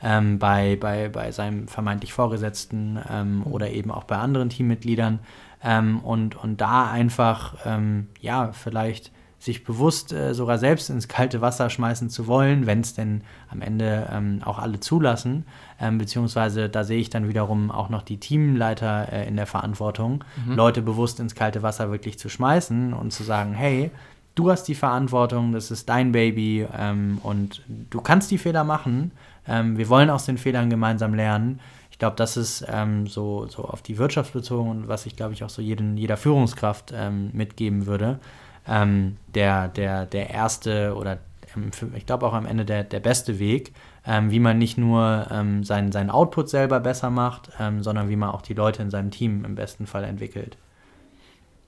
ähm, bei, bei, bei seinem vermeintlich Vorgesetzten ähm, oder eben auch bei anderen Teammitgliedern. Ähm, und, und da einfach, ähm, ja, vielleicht sich bewusst äh, sogar selbst ins kalte Wasser schmeißen zu wollen, wenn es denn am Ende ähm, auch alle zulassen. Ähm, beziehungsweise da sehe ich dann wiederum auch noch die Teamleiter äh, in der Verantwortung, mhm. Leute bewusst ins kalte Wasser wirklich zu schmeißen und zu sagen, hey, du hast die Verantwortung, das ist dein Baby ähm, und du kannst die Fehler machen. Ähm, wir wollen aus den Fehlern gemeinsam lernen. Ich glaube, das ist ähm, so, so auf die Wirtschaft bezogen und was ich, glaube ich, auch so jeden, jeder Führungskraft ähm, mitgeben würde ähm, der, der, der erste oder ähm, ich glaube auch am Ende der, der beste Weg, ähm, wie man nicht nur ähm, seinen, seinen Output selber besser macht, ähm, sondern wie man auch die Leute in seinem Team im besten Fall entwickelt.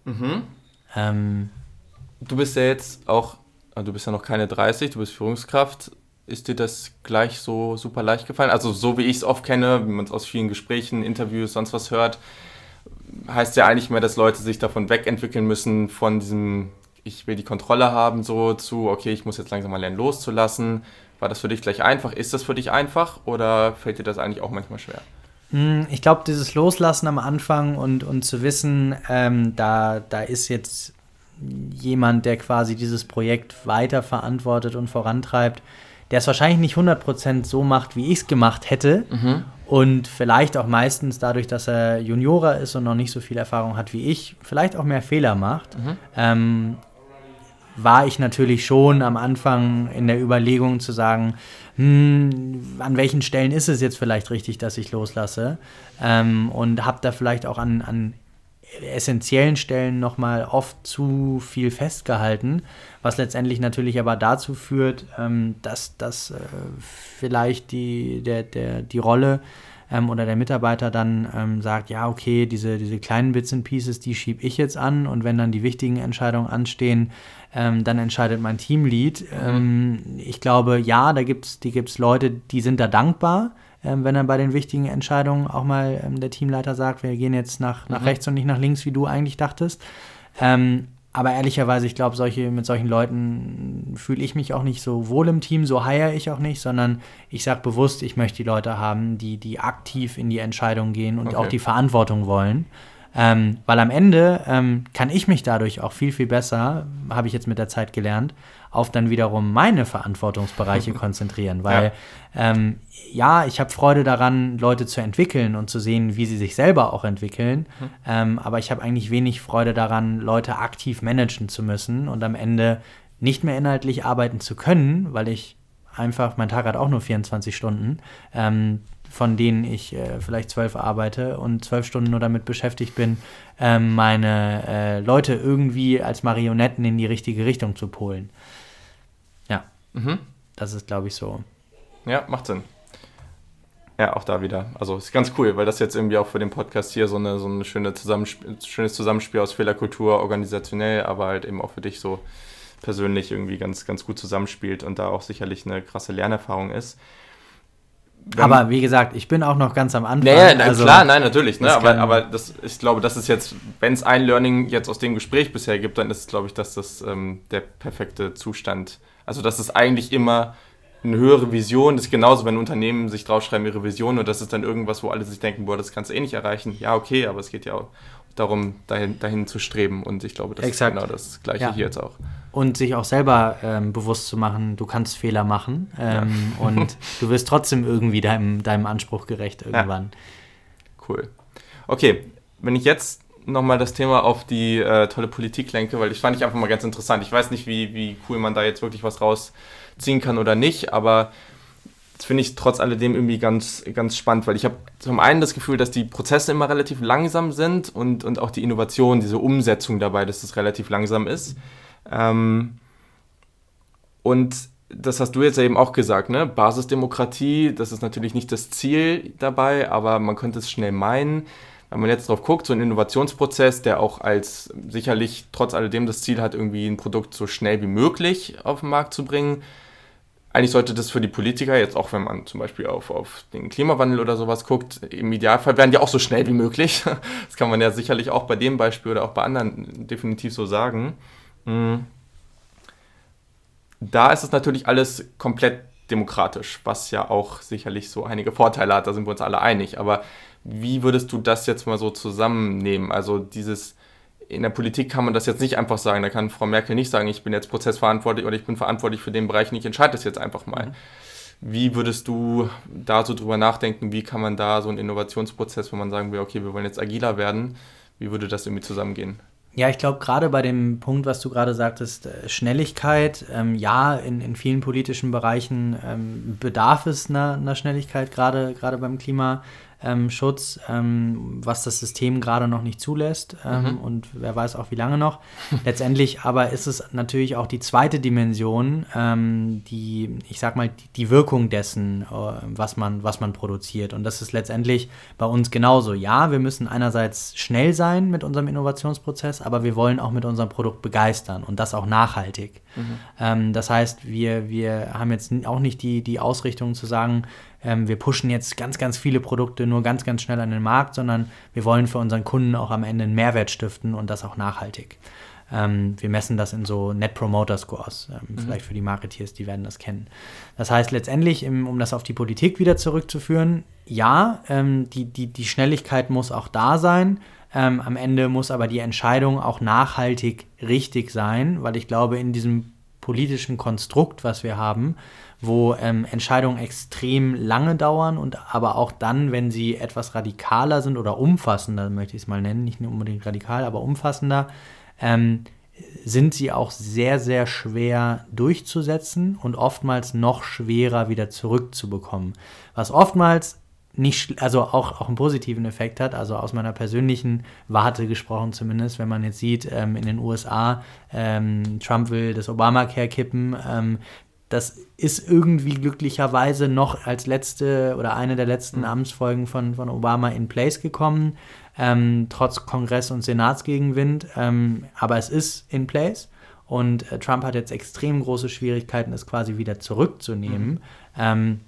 Mhm. Du bist ja jetzt auch, du bist ja noch keine 30, du bist Führungskraft. Ist dir das gleich so super leicht gefallen? Also so wie ich es oft kenne, wie man es aus vielen Gesprächen, Interviews, sonst was hört, heißt ja eigentlich mehr, dass Leute sich davon wegentwickeln müssen, von diesem ich will die Kontrolle haben, so zu, okay, ich muss jetzt langsam mal lernen loszulassen. War das für dich gleich einfach? Ist das für dich einfach oder fällt dir das eigentlich auch manchmal schwer? Hm, ich glaube, dieses Loslassen am Anfang und, und zu wissen, ähm, da, da ist jetzt jemand, der quasi dieses Projekt weiter verantwortet und vorantreibt, der es wahrscheinlich nicht 100% so macht, wie ich es gemacht hätte. Mhm. Und vielleicht auch meistens dadurch, dass er Juniorer ist und noch nicht so viel Erfahrung hat wie ich, vielleicht auch mehr Fehler macht. Mhm. Ähm, war ich natürlich schon am Anfang in der Überlegung zu sagen, hm, an welchen Stellen ist es jetzt vielleicht richtig, dass ich loslasse ähm, und habe da vielleicht auch an, an essentiellen Stellen nochmal oft zu viel festgehalten, was letztendlich natürlich aber dazu führt, ähm, dass, dass äh, vielleicht die, der, der, die Rolle ähm, oder der Mitarbeiter dann ähm, sagt, ja, okay, diese, diese kleinen Bits and Pieces, die schiebe ich jetzt an und wenn dann die wichtigen Entscheidungen anstehen, dann entscheidet mein Teamlead. Mhm. Ich glaube, ja, da gibt es die gibt's Leute, die sind da dankbar, wenn dann bei den wichtigen Entscheidungen auch mal ähm, der Teamleiter sagt, wir gehen jetzt nach, nach mhm. rechts und nicht nach links, wie du eigentlich dachtest. Ähm, aber ehrlicherweise, ich glaube, solche, mit solchen Leuten fühle ich mich auch nicht so wohl im Team, so heiere ich auch nicht, sondern ich sage bewusst, ich möchte die Leute haben, die, die aktiv in die Entscheidung gehen und okay. auch die Verantwortung wollen. Ähm, weil am Ende ähm, kann ich mich dadurch auch viel, viel besser, habe ich jetzt mit der Zeit gelernt, auf dann wiederum meine Verantwortungsbereiche konzentrieren. Weil ja, ähm, ja ich habe Freude daran, Leute zu entwickeln und zu sehen, wie sie sich selber auch entwickeln. Mhm. Ähm, aber ich habe eigentlich wenig Freude daran, Leute aktiv managen zu müssen und am Ende nicht mehr inhaltlich arbeiten zu können, weil ich einfach, mein Tag hat auch nur 24 Stunden. Ähm, von denen ich äh, vielleicht zwölf arbeite und zwölf Stunden nur damit beschäftigt bin, äh, meine äh, Leute irgendwie als Marionetten in die richtige Richtung zu polen. Mhm. das ist, glaube ich, so. Ja, macht Sinn. Ja, auch da wieder. Also ist ganz cool, weil das jetzt irgendwie auch für den Podcast hier so eine so eine schöne Zusammenspiel, schönes Zusammenspiel aus Fehlerkultur, organisationell, aber halt eben auch für dich so persönlich irgendwie ganz, ganz gut zusammenspielt und da auch sicherlich eine krasse Lernerfahrung ist. Aber wie gesagt, ich bin auch noch ganz am Anfang. Naja, also, klar, nein, natürlich. Ne? Aber, aber das, ich glaube, das ist jetzt, wenn es ein Learning jetzt aus dem Gespräch bisher gibt, dann ist es, glaube ich, dass das ähm, der perfekte Zustand, also dass es eigentlich immer eine höhere Vision ist, genauso wenn Unternehmen sich draufschreiben, ihre Vision und das ist dann irgendwas, wo alle sich denken, boah, das kannst du eh nicht erreichen. Ja, okay, aber es geht ja auch darum, dahin, dahin zu streben. Und ich glaube, das Exakt. ist genau das Gleiche ja. hier jetzt auch. Und sich auch selber ähm, bewusst zu machen, du kannst Fehler machen ähm, ja. und du wirst trotzdem irgendwie deinem, deinem Anspruch gerecht irgendwann. Ja. Cool. Okay, wenn ich jetzt nochmal das Thema auf die äh, tolle Politik lenke, weil ich fand ich einfach mal ganz interessant. Ich weiß nicht, wie, wie cool man da jetzt wirklich was rausziehen kann oder nicht, aber das finde ich trotz alledem irgendwie ganz, ganz spannend, weil ich habe zum einen das Gefühl, dass die Prozesse immer relativ langsam sind und, und auch die Innovation, diese Umsetzung dabei, dass es relativ langsam ist. Ähm, und das hast du jetzt eben auch gesagt, ne? Basisdemokratie, das ist natürlich nicht das Ziel dabei, aber man könnte es schnell meinen. Wenn man jetzt drauf guckt, so ein Innovationsprozess, der auch als sicherlich trotz alledem das Ziel hat, irgendwie ein Produkt so schnell wie möglich auf den Markt zu bringen, eigentlich sollte das für die Politiker, jetzt auch wenn man zum Beispiel auf, auf den Klimawandel oder sowas guckt, im Idealfall werden die auch so schnell wie möglich. Das kann man ja sicherlich auch bei dem Beispiel oder auch bei anderen definitiv so sagen. Hm. Da ist es natürlich alles komplett demokratisch, was ja auch sicherlich so einige Vorteile hat, da sind wir uns alle einig. Aber wie würdest du das jetzt mal so zusammennehmen? Also dieses, in der Politik kann man das jetzt nicht einfach sagen, da kann Frau Merkel nicht sagen, ich bin jetzt prozessverantwortlich oder ich bin verantwortlich für den Bereich und ich entscheide das jetzt einfach mal. Wie würdest du da so drüber nachdenken, wie kann man da so einen Innovationsprozess, wo man sagen will, okay, wir wollen jetzt agiler werden, wie würde das irgendwie zusammengehen? Ja, ich glaube, gerade bei dem Punkt, was du gerade sagtest, äh, Schnelligkeit, ähm, ja, in, in vielen politischen Bereichen ähm, bedarf es einer, einer Schnelligkeit, gerade beim Klima ähm, Schutz, ähm, was das System gerade noch nicht zulässt ähm, mhm. und wer weiß auch wie lange noch. Letztendlich aber ist es natürlich auch die zweite Dimension, ähm, die, ich sag mal, die, die Wirkung dessen, äh, was, man, was man produziert. Und das ist letztendlich bei uns genauso. Ja, wir müssen einerseits schnell sein mit unserem Innovationsprozess, aber wir wollen auch mit unserem Produkt begeistern und das auch nachhaltig. Mhm. Ähm, das heißt, wir, wir haben jetzt auch nicht die, die Ausrichtung zu sagen, ähm, wir pushen jetzt ganz, ganz viele Produkte nur ganz, ganz schnell an den Markt, sondern wir wollen für unseren Kunden auch am Ende einen Mehrwert stiften und das auch nachhaltig. Ähm, wir messen das in so Net Promoter Scores. Ähm, mhm. Vielleicht für die Marketeers, die werden das kennen. Das heißt letztendlich, im, um das auf die Politik wieder zurückzuführen, ja, ähm, die, die, die Schnelligkeit muss auch da sein. Ähm, am Ende muss aber die Entscheidung auch nachhaltig richtig sein, weil ich glaube, in diesem politischen Konstrukt, was wir haben, wo ähm, Entscheidungen extrem lange dauern und aber auch dann, wenn sie etwas radikaler sind oder umfassender, möchte ich es mal nennen, nicht nur unbedingt radikal, aber umfassender, ähm, sind sie auch sehr, sehr schwer durchzusetzen und oftmals noch schwerer wieder zurückzubekommen. Was oftmals nicht, also auch, auch einen positiven Effekt hat, also aus meiner persönlichen Warte gesprochen zumindest, wenn man jetzt sieht, ähm, in den USA, ähm, Trump will das Obamacare kippen, ähm, das ist irgendwie glücklicherweise noch als letzte oder eine der letzten mhm. Amtsfolgen von, von Obama in place gekommen, ähm, trotz Kongress- und Senatsgegenwind. Ähm, aber es ist in place und äh, Trump hat jetzt extrem große Schwierigkeiten, es quasi wieder zurückzunehmen. Mhm.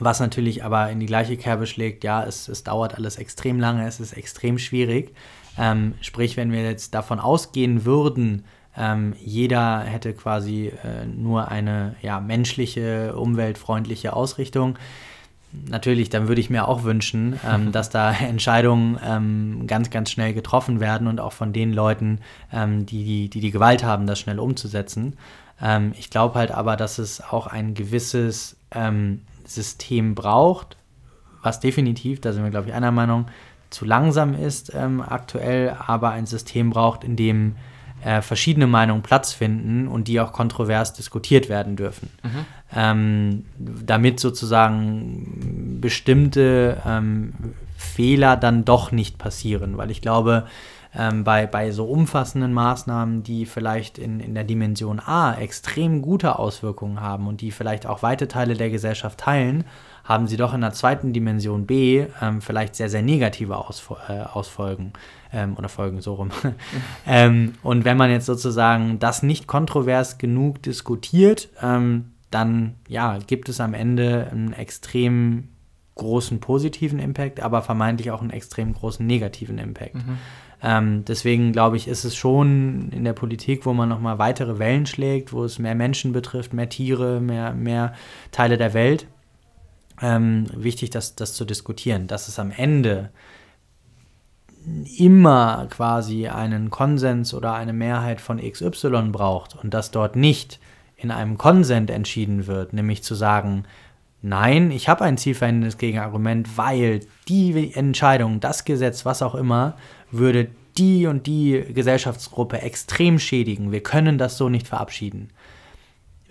Was natürlich aber in die gleiche Kerbe schlägt, ja, es, es dauert alles extrem lange, es ist extrem schwierig. Ähm, sprich, wenn wir jetzt davon ausgehen würden, ähm, jeder hätte quasi äh, nur eine ja, menschliche, umweltfreundliche Ausrichtung. Natürlich, dann würde ich mir auch wünschen, ähm, dass da Entscheidungen ähm, ganz, ganz schnell getroffen werden und auch von den Leuten, ähm, die, die, die, die Gewalt haben, das schnell umzusetzen. Ähm, ich glaube halt aber, dass es auch ein gewisses ähm, System braucht, was definitiv, da sind wir, glaube ich, einer Meinung, zu langsam ist aktuell, aber ein System braucht, in dem äh, verschiedene Meinungen Platz finden und die auch kontrovers diskutiert werden dürfen. Mhm. Ähm, damit sozusagen bestimmte ähm, Fehler dann doch nicht passieren, weil ich glaube, ähm, bei, bei so umfassenden Maßnahmen, die vielleicht in, in der Dimension A extrem gute Auswirkungen haben und die vielleicht auch weite Teile der Gesellschaft teilen, haben sie doch in der zweiten Dimension B ähm, vielleicht sehr, sehr negative Ausfol äh, Ausfolgen ähm, oder Folgen so rum. ähm, und wenn man jetzt sozusagen das nicht kontrovers genug diskutiert, ähm, dann ja, gibt es am Ende einen extrem großen positiven Impact, aber vermeintlich auch einen extrem großen negativen Impact. Mhm. Ähm, deswegen glaube ich, ist es schon in der Politik, wo man nochmal weitere Wellen schlägt, wo es mehr Menschen betrifft, mehr Tiere, mehr, mehr Teile der Welt, ähm, wichtig, das, das zu diskutieren. Dass es am Ende immer quasi einen Konsens oder eine Mehrheit von XY braucht und dass dort nicht in einem Konsent entschieden wird, nämlich zu sagen, nein, ich habe ein zielverhindendes Gegenargument, weil die Entscheidung, das Gesetz, was auch immer, würde die und die Gesellschaftsgruppe extrem schädigen. Wir können das so nicht verabschieden.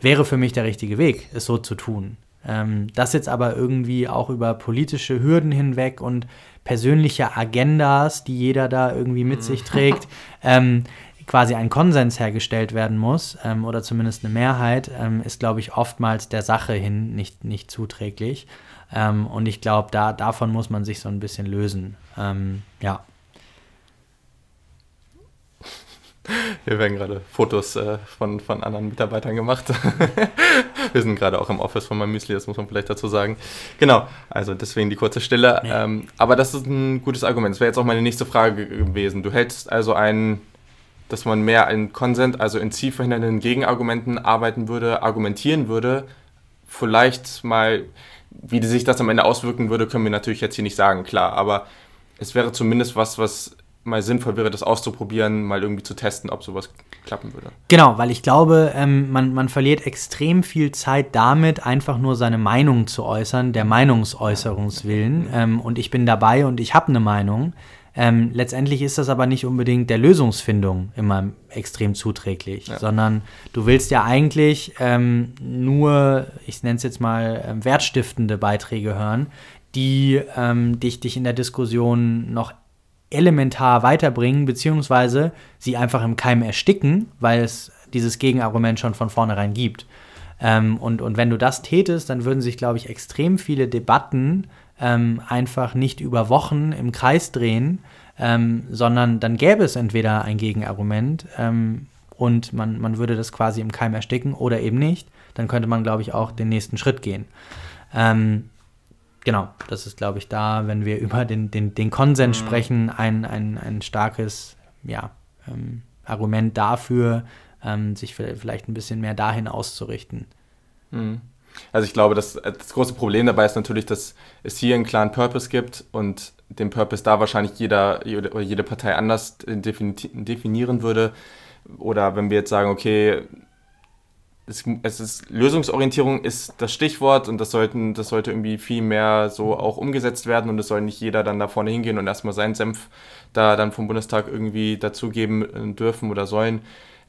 Wäre für mich der richtige Weg, es so zu tun. Ähm, das jetzt aber irgendwie auch über politische Hürden hinweg und persönliche Agendas, die jeder da irgendwie mit sich mhm. trägt, ähm, quasi ein Konsens hergestellt werden muss ähm, oder zumindest eine Mehrheit, ähm, ist, glaube ich, oftmals der Sache hin nicht, nicht zuträglich. Ähm, und ich glaube, da, davon muss man sich so ein bisschen lösen. Ähm, ja. Hier werden gerade Fotos äh, von, von anderen Mitarbeitern gemacht. Wir sind gerade auch im Office von meinem Müsli, das muss man vielleicht dazu sagen. Genau, also deswegen die kurze Stille. Ja. Ähm, aber das ist ein gutes Argument. Das wäre jetzt auch meine nächste Frage gewesen. Du hältst also ein, dass man mehr in Konsent, also in zielverhindernden Gegenargumenten arbeiten würde, argumentieren würde, vielleicht mal, wie sich das am Ende auswirken würde, können wir natürlich jetzt hier nicht sagen, klar. Aber es wäre zumindest was, was mal sinnvoll wäre, das auszuprobieren, mal irgendwie zu testen, ob sowas klappen würde. Genau, weil ich glaube, ähm, man, man verliert extrem viel Zeit damit, einfach nur seine Meinung zu äußern, der Meinungsäußerungswillen. Ähm, und ich bin dabei und ich habe eine Meinung. Ähm, letztendlich ist das aber nicht unbedingt der Lösungsfindung immer extrem zuträglich, ja. sondern du willst ja eigentlich ähm, nur, ich nenne es jetzt mal, ähm, wertstiftende Beiträge hören, die ähm, dich, dich in der Diskussion noch elementar weiterbringen, beziehungsweise sie einfach im Keim ersticken, weil es dieses Gegenargument schon von vornherein gibt. Ähm, und, und wenn du das tätest, dann würden sich, glaube ich, extrem viele Debatten ähm, einfach nicht über Wochen im Kreis drehen, ähm, sondern dann gäbe es entweder ein Gegenargument ähm, und man, man würde das quasi im Keim ersticken oder eben nicht. Dann könnte man, glaube ich, auch den nächsten Schritt gehen. Ähm, genau, das ist, glaube ich, da, wenn wir über den, den, den Konsens mhm. sprechen, ein, ein, ein starkes ja, ähm, Argument dafür, ähm, sich vielleicht ein bisschen mehr dahin auszurichten. Mhm. Also ich glaube, das, das große Problem dabei ist natürlich, dass es hier einen klaren Purpose gibt und den Purpose da wahrscheinlich jeder oder jede Partei anders definieren würde. Oder wenn wir jetzt sagen, okay, es, es, ist Lösungsorientierung ist das Stichwort und das sollten das sollte irgendwie viel mehr so auch umgesetzt werden und es soll nicht jeder dann da vorne hingehen und erstmal seinen Senf da dann vom Bundestag irgendwie dazugeben äh, dürfen oder sollen.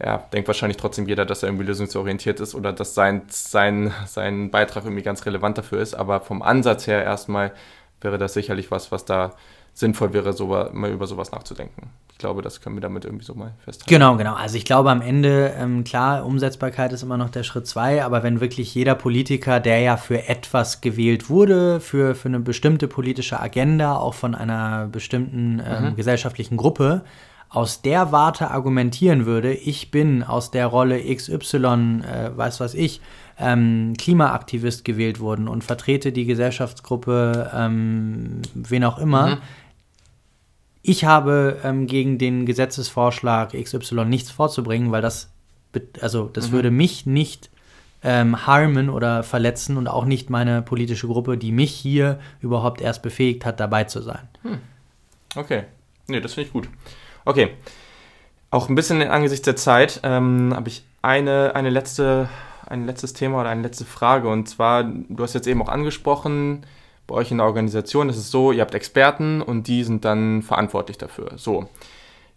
Ja, denkt wahrscheinlich trotzdem jeder, dass er irgendwie lösungsorientiert ist oder dass sein, sein, sein Beitrag irgendwie ganz relevant dafür ist. Aber vom Ansatz her erstmal wäre das sicherlich was, was da sinnvoll wäre, so, mal über sowas nachzudenken. Ich glaube, das können wir damit irgendwie so mal festhalten. Genau, genau. Also ich glaube am Ende, ähm, klar, Umsetzbarkeit ist immer noch der Schritt zwei, aber wenn wirklich jeder Politiker, der ja für etwas gewählt wurde, für, für eine bestimmte politische Agenda, auch von einer bestimmten ähm, mhm. gesellschaftlichen Gruppe, aus der Warte argumentieren würde, ich bin aus der Rolle XY, äh, weiß was ich, ähm, Klimaaktivist gewählt worden und vertrete die Gesellschaftsgruppe, ähm, wen auch immer, mhm ich habe ähm, gegen den Gesetzesvorschlag XY nichts vorzubringen, weil das, also das mhm. würde mich nicht ähm, harmen oder verletzen und auch nicht meine politische Gruppe, die mich hier überhaupt erst befähigt hat, dabei zu sein. Hm. Okay, nee, das finde ich gut. Okay, auch ein bisschen angesichts der Zeit ähm, habe ich eine, eine letzte, ein letztes Thema oder eine letzte Frage und zwar, du hast jetzt eben auch angesprochen, bei euch in der Organisation ist es so, ihr habt Experten und die sind dann verantwortlich dafür. So,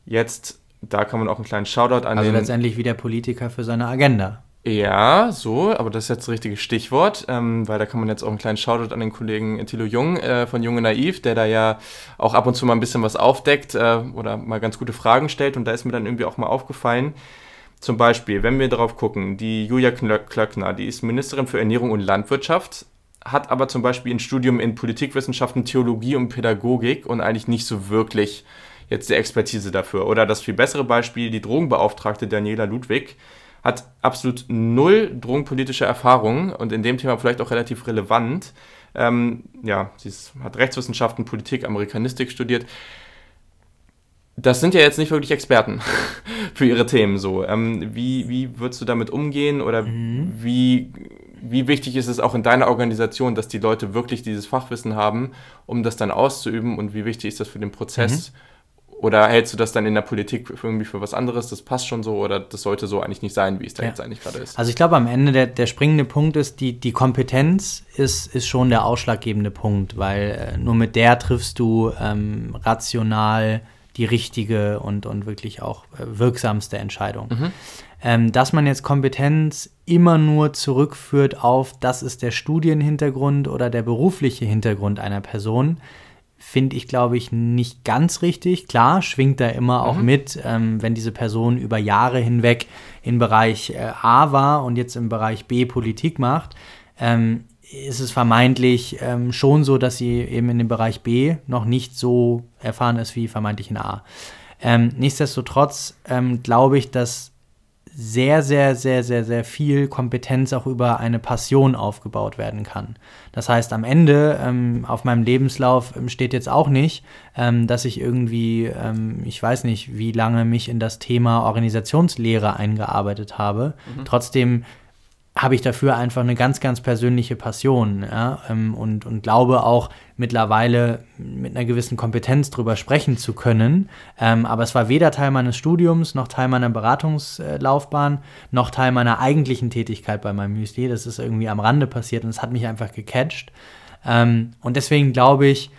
jetzt, da kann man auch einen kleinen Shoutout an also den... Also letztendlich wie der Politiker für seine Agenda. Ja, so, aber das ist jetzt das richtige Stichwort, ähm, weil da kann man jetzt auch einen kleinen Shoutout an den Kollegen Thilo Jung äh, von Junge Naiv, der da ja auch ab und zu mal ein bisschen was aufdeckt äh, oder mal ganz gute Fragen stellt und da ist mir dann irgendwie auch mal aufgefallen, zum Beispiel, wenn wir darauf gucken, die Julia Klöckner, die ist Ministerin für Ernährung und Landwirtschaft, hat aber zum Beispiel ein Studium in Politikwissenschaften, Theologie und Pädagogik und eigentlich nicht so wirklich jetzt die Expertise dafür. Oder das viel bessere Beispiel, die Drogenbeauftragte Daniela Ludwig hat absolut null drogenpolitische Erfahrung und in dem Thema vielleicht auch relativ relevant. Ähm, ja, sie ist, hat Rechtswissenschaften, Politik, Amerikanistik studiert. Das sind ja jetzt nicht wirklich Experten für ihre Themen so. Ähm, wie, wie würdest du damit umgehen oder mhm. wie wie wichtig ist es auch in deiner Organisation, dass die Leute wirklich dieses Fachwissen haben, um das dann auszuüben und wie wichtig ist das für den Prozess? Mhm. Oder hältst du das dann in der Politik irgendwie für was anderes? Das passt schon so oder das sollte so eigentlich nicht sein, wie es da ja. jetzt eigentlich gerade ist? Also ich glaube, am Ende der, der springende Punkt ist, die, die Kompetenz ist, ist schon der ausschlaggebende Punkt, weil äh, nur mit der triffst du ähm, rational die richtige und, und wirklich auch äh, wirksamste Entscheidung. Mhm. Ähm, dass man jetzt Kompetenz immer nur zurückführt auf, das ist der Studienhintergrund oder der berufliche Hintergrund einer Person, finde ich, glaube ich, nicht ganz richtig. Klar, schwingt da immer auch mhm. mit, ähm, wenn diese Person über Jahre hinweg im Bereich äh, A war und jetzt im Bereich B Politik macht. Ähm, ist es vermeintlich ähm, schon so, dass sie eben in dem Bereich B noch nicht so erfahren ist wie vermeintlich in A. Ähm, nichtsdestotrotz ähm, glaube ich, dass sehr, sehr, sehr, sehr, sehr viel Kompetenz auch über eine Passion aufgebaut werden kann. Das heißt, am Ende ähm, auf meinem Lebenslauf ähm, steht jetzt auch nicht, ähm, dass ich irgendwie, ähm, ich weiß nicht, wie lange mich in das Thema Organisationslehre eingearbeitet habe. Mhm. Trotzdem habe ich dafür einfach eine ganz, ganz persönliche Passion ja, ähm, und, und glaube auch mittlerweile mit einer gewissen Kompetenz drüber sprechen zu können. Ähm, aber es war weder Teil meines Studiums, noch Teil meiner Beratungslaufbahn, noch Teil meiner eigentlichen Tätigkeit bei meinem Müsli. Das ist irgendwie am Rande passiert und es hat mich einfach gecatcht. Ähm, und deswegen glaube ich,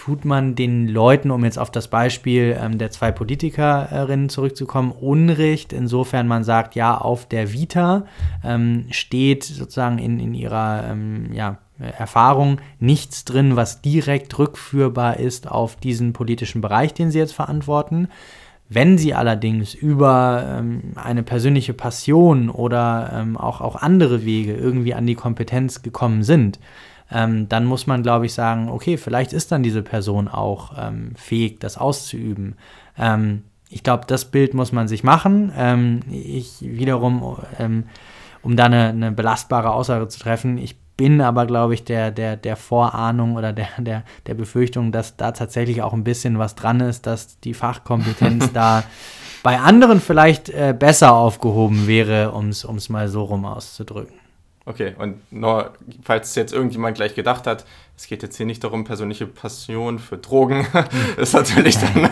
tut man den Leuten, um jetzt auf das Beispiel ähm, der zwei Politikerinnen zurückzukommen, Unrecht, insofern man sagt, ja, auf der Vita ähm, steht sozusagen in, in ihrer ähm, ja, Erfahrung nichts drin, was direkt rückführbar ist auf diesen politischen Bereich, den sie jetzt verantworten. Wenn sie allerdings über ähm, eine persönliche Passion oder ähm, auch, auch andere Wege irgendwie an die Kompetenz gekommen sind, ähm, dann muss man, glaube ich, sagen, okay, vielleicht ist dann diese Person auch ähm, fähig, das auszuüben. Ähm, ich glaube, das Bild muss man sich machen. Ähm, ich wiederum, ähm, um da eine, eine, belastbare Aussage zu treffen, ich bin aber, glaube ich, der, der, der Vorahnung oder der, der, der Befürchtung, dass da tatsächlich auch ein bisschen was dran ist, dass die Fachkompetenz da bei anderen vielleicht äh, besser aufgehoben wäre, um es mal so rum auszudrücken. Okay, und nur, falls jetzt irgendjemand gleich gedacht hat, es geht jetzt hier nicht darum, persönliche Passion für Drogen, ist natürlich dann,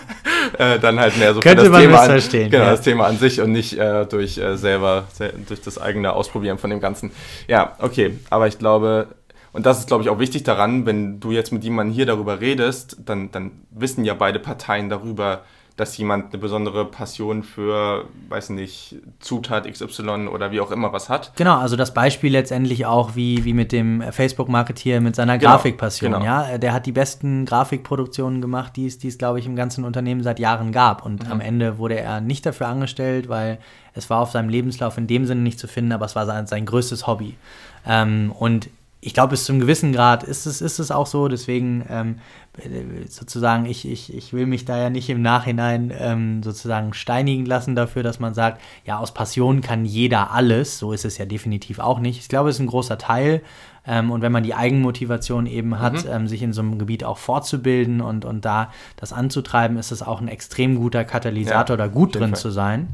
äh, dann halt mehr so Könnte für das, Thema an, verstehen, genau, ja. das Thema an sich und nicht äh, durch äh, selber, durch das eigene Ausprobieren von dem Ganzen. Ja, okay, aber ich glaube, und das ist, glaube ich, auch wichtig daran, wenn du jetzt mit jemandem hier darüber redest, dann, dann wissen ja beide Parteien darüber, dass jemand eine besondere Passion für, weiß nicht, Zutat XY oder wie auch immer was hat. Genau, also das Beispiel letztendlich auch wie, wie mit dem Facebook-Marketier mit seiner genau, Grafikpassion. Genau. Ja, der hat die besten Grafikproduktionen gemacht, die es, die es, glaube ich, im ganzen Unternehmen seit Jahren gab. Und mhm. am Ende wurde er nicht dafür angestellt, weil es war auf seinem Lebenslauf in dem Sinne nicht zu finden, aber es war sein, sein größtes Hobby. Ähm, und ich glaube, bis zu einem gewissen Grad ist es, ist es auch so. Deswegen ähm, sozusagen, ich, ich, ich will mich da ja nicht im Nachhinein ähm, sozusagen steinigen lassen dafür, dass man sagt, ja, aus Passion kann jeder alles. So ist es ja definitiv auch nicht. Ich glaube, es ist ein großer Teil. Ähm, und wenn man die Eigenmotivation eben hat, mhm. ähm, sich in so einem Gebiet auch fortzubilden und, und da das anzutreiben, ist es auch ein extrem guter Katalysator, ja, da gut drin Fall. zu sein.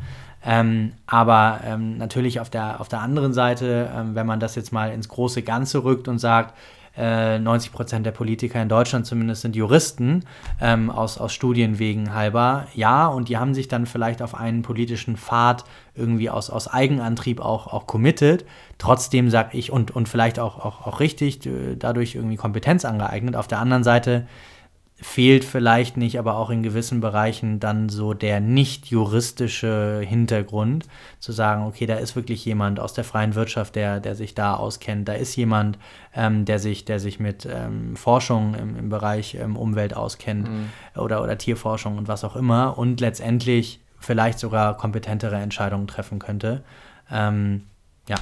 Ähm, aber ähm, natürlich auf der, auf der anderen Seite, ähm, wenn man das jetzt mal ins große Ganze rückt und sagt, äh, 90 Prozent der Politiker in Deutschland zumindest sind Juristen ähm, aus, aus Studienwegen halber. Ja, und die haben sich dann vielleicht auf einen politischen Pfad irgendwie aus, aus Eigenantrieb auch, auch committed. Trotzdem sage ich, und, und vielleicht auch, auch, auch richtig, äh, dadurch irgendwie Kompetenz angeeignet. Auf der anderen Seite fehlt vielleicht nicht, aber auch in gewissen Bereichen dann so der nicht juristische Hintergrund, zu sagen, okay, da ist wirklich jemand aus der freien Wirtschaft, der, der sich da auskennt, da ist jemand, ähm, der, sich, der sich mit ähm, Forschung im, im Bereich ähm, Umwelt auskennt mhm. oder, oder Tierforschung und was auch immer und letztendlich vielleicht sogar kompetentere Entscheidungen treffen könnte. Ähm, ja,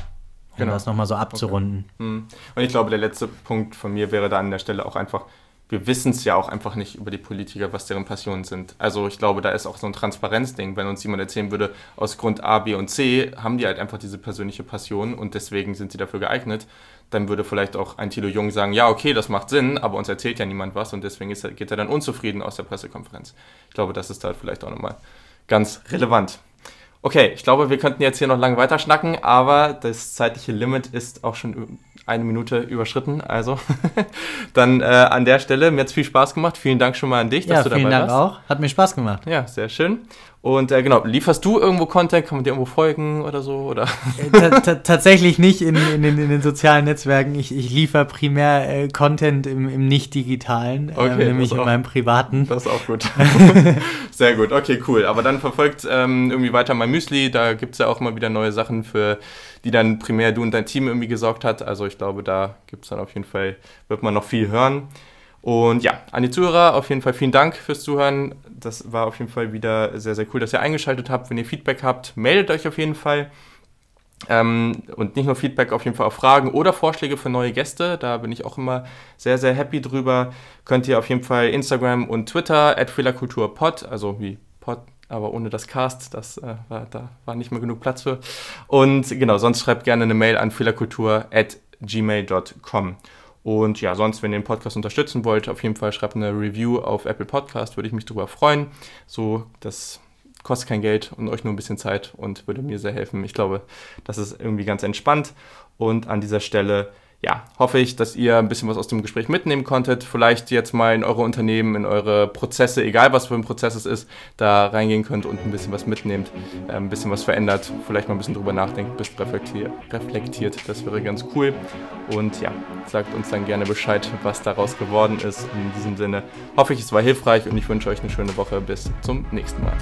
um genau. das nochmal so abzurunden. Okay. Mhm. Und ich glaube, der letzte Punkt von mir wäre da an der Stelle auch einfach, wir wissen es ja auch einfach nicht über die Politiker, was deren Passionen sind. Also ich glaube, da ist auch so ein Transparenzding. Wenn uns jemand erzählen würde, aus Grund A, B und C haben die halt einfach diese persönliche Passion und deswegen sind sie dafür geeignet, dann würde vielleicht auch ein Thilo Jung sagen, ja, okay, das macht Sinn, aber uns erzählt ja niemand was und deswegen ist, geht er dann unzufrieden aus der Pressekonferenz. Ich glaube, das ist da vielleicht auch nochmal ganz relevant. Okay, ich glaube, wir könnten jetzt hier noch lange weiter schnacken, aber das zeitliche Limit ist auch schon eine Minute überschritten. Also dann äh, an der Stelle, mir hat es viel Spaß gemacht. Vielen Dank schon mal an dich, dass ja, du dabei warst. Vielen Dank auch. Hat mir Spaß gemacht. Ja, sehr schön. Und äh, genau, lieferst du irgendwo Content? Kann man dir irgendwo folgen oder so? Oder? Äh, tatsächlich nicht in, in, in, in, den sozialen Netzwerken. Ich, ich liefere primär äh, Content im, im nicht-digitalen, äh, okay, nämlich in auch, meinem privaten. Das ist auch gut. Sehr gut, okay, cool. Aber dann verfolgt ähm, irgendwie weiter mein Müsli. Da gibt es ja auch mal wieder neue Sachen, für die dann primär du und dein Team irgendwie gesorgt hat. Also ich glaube, da gibt es dann auf jeden Fall, wird man noch viel hören. Und ja, an die Zuhörer auf jeden Fall vielen Dank fürs Zuhören. Das war auf jeden Fall wieder sehr, sehr cool, dass ihr eingeschaltet habt. Wenn ihr Feedback habt, meldet euch auf jeden Fall. Ähm, und nicht nur Feedback, auf jeden Fall auch Fragen oder Vorschläge für neue Gäste. Da bin ich auch immer sehr, sehr happy drüber. Könnt ihr auf jeden Fall Instagram und Twitter at Fehlerkulturpod, also wie Pod, aber ohne das Cast, das äh, war, da war nicht mehr genug Platz für. Und genau, sonst schreibt gerne eine Mail an fehlerkultur at gmail.com. Und ja, sonst, wenn ihr den Podcast unterstützen wollt, auf jeden Fall schreibt eine Review auf Apple Podcast, würde ich mich darüber freuen. So, das kostet kein Geld und euch nur ein bisschen Zeit und würde mir sehr helfen. Ich glaube, das ist irgendwie ganz entspannt. Und an dieser Stelle ja, hoffe ich, dass ihr ein bisschen was aus dem Gespräch mitnehmen konntet. Vielleicht jetzt mal in eure Unternehmen, in eure Prozesse, egal was für ein Prozess es ist, da reingehen könnt und ein bisschen was mitnehmt, äh, ein bisschen was verändert, vielleicht mal ein bisschen drüber nachdenkt, bis reflektiert. Das wäre ganz cool. Und ja, sagt uns dann gerne Bescheid, was daraus geworden ist. In diesem Sinne hoffe ich, es war hilfreich und ich wünsche euch eine schöne Woche. Bis zum nächsten Mal.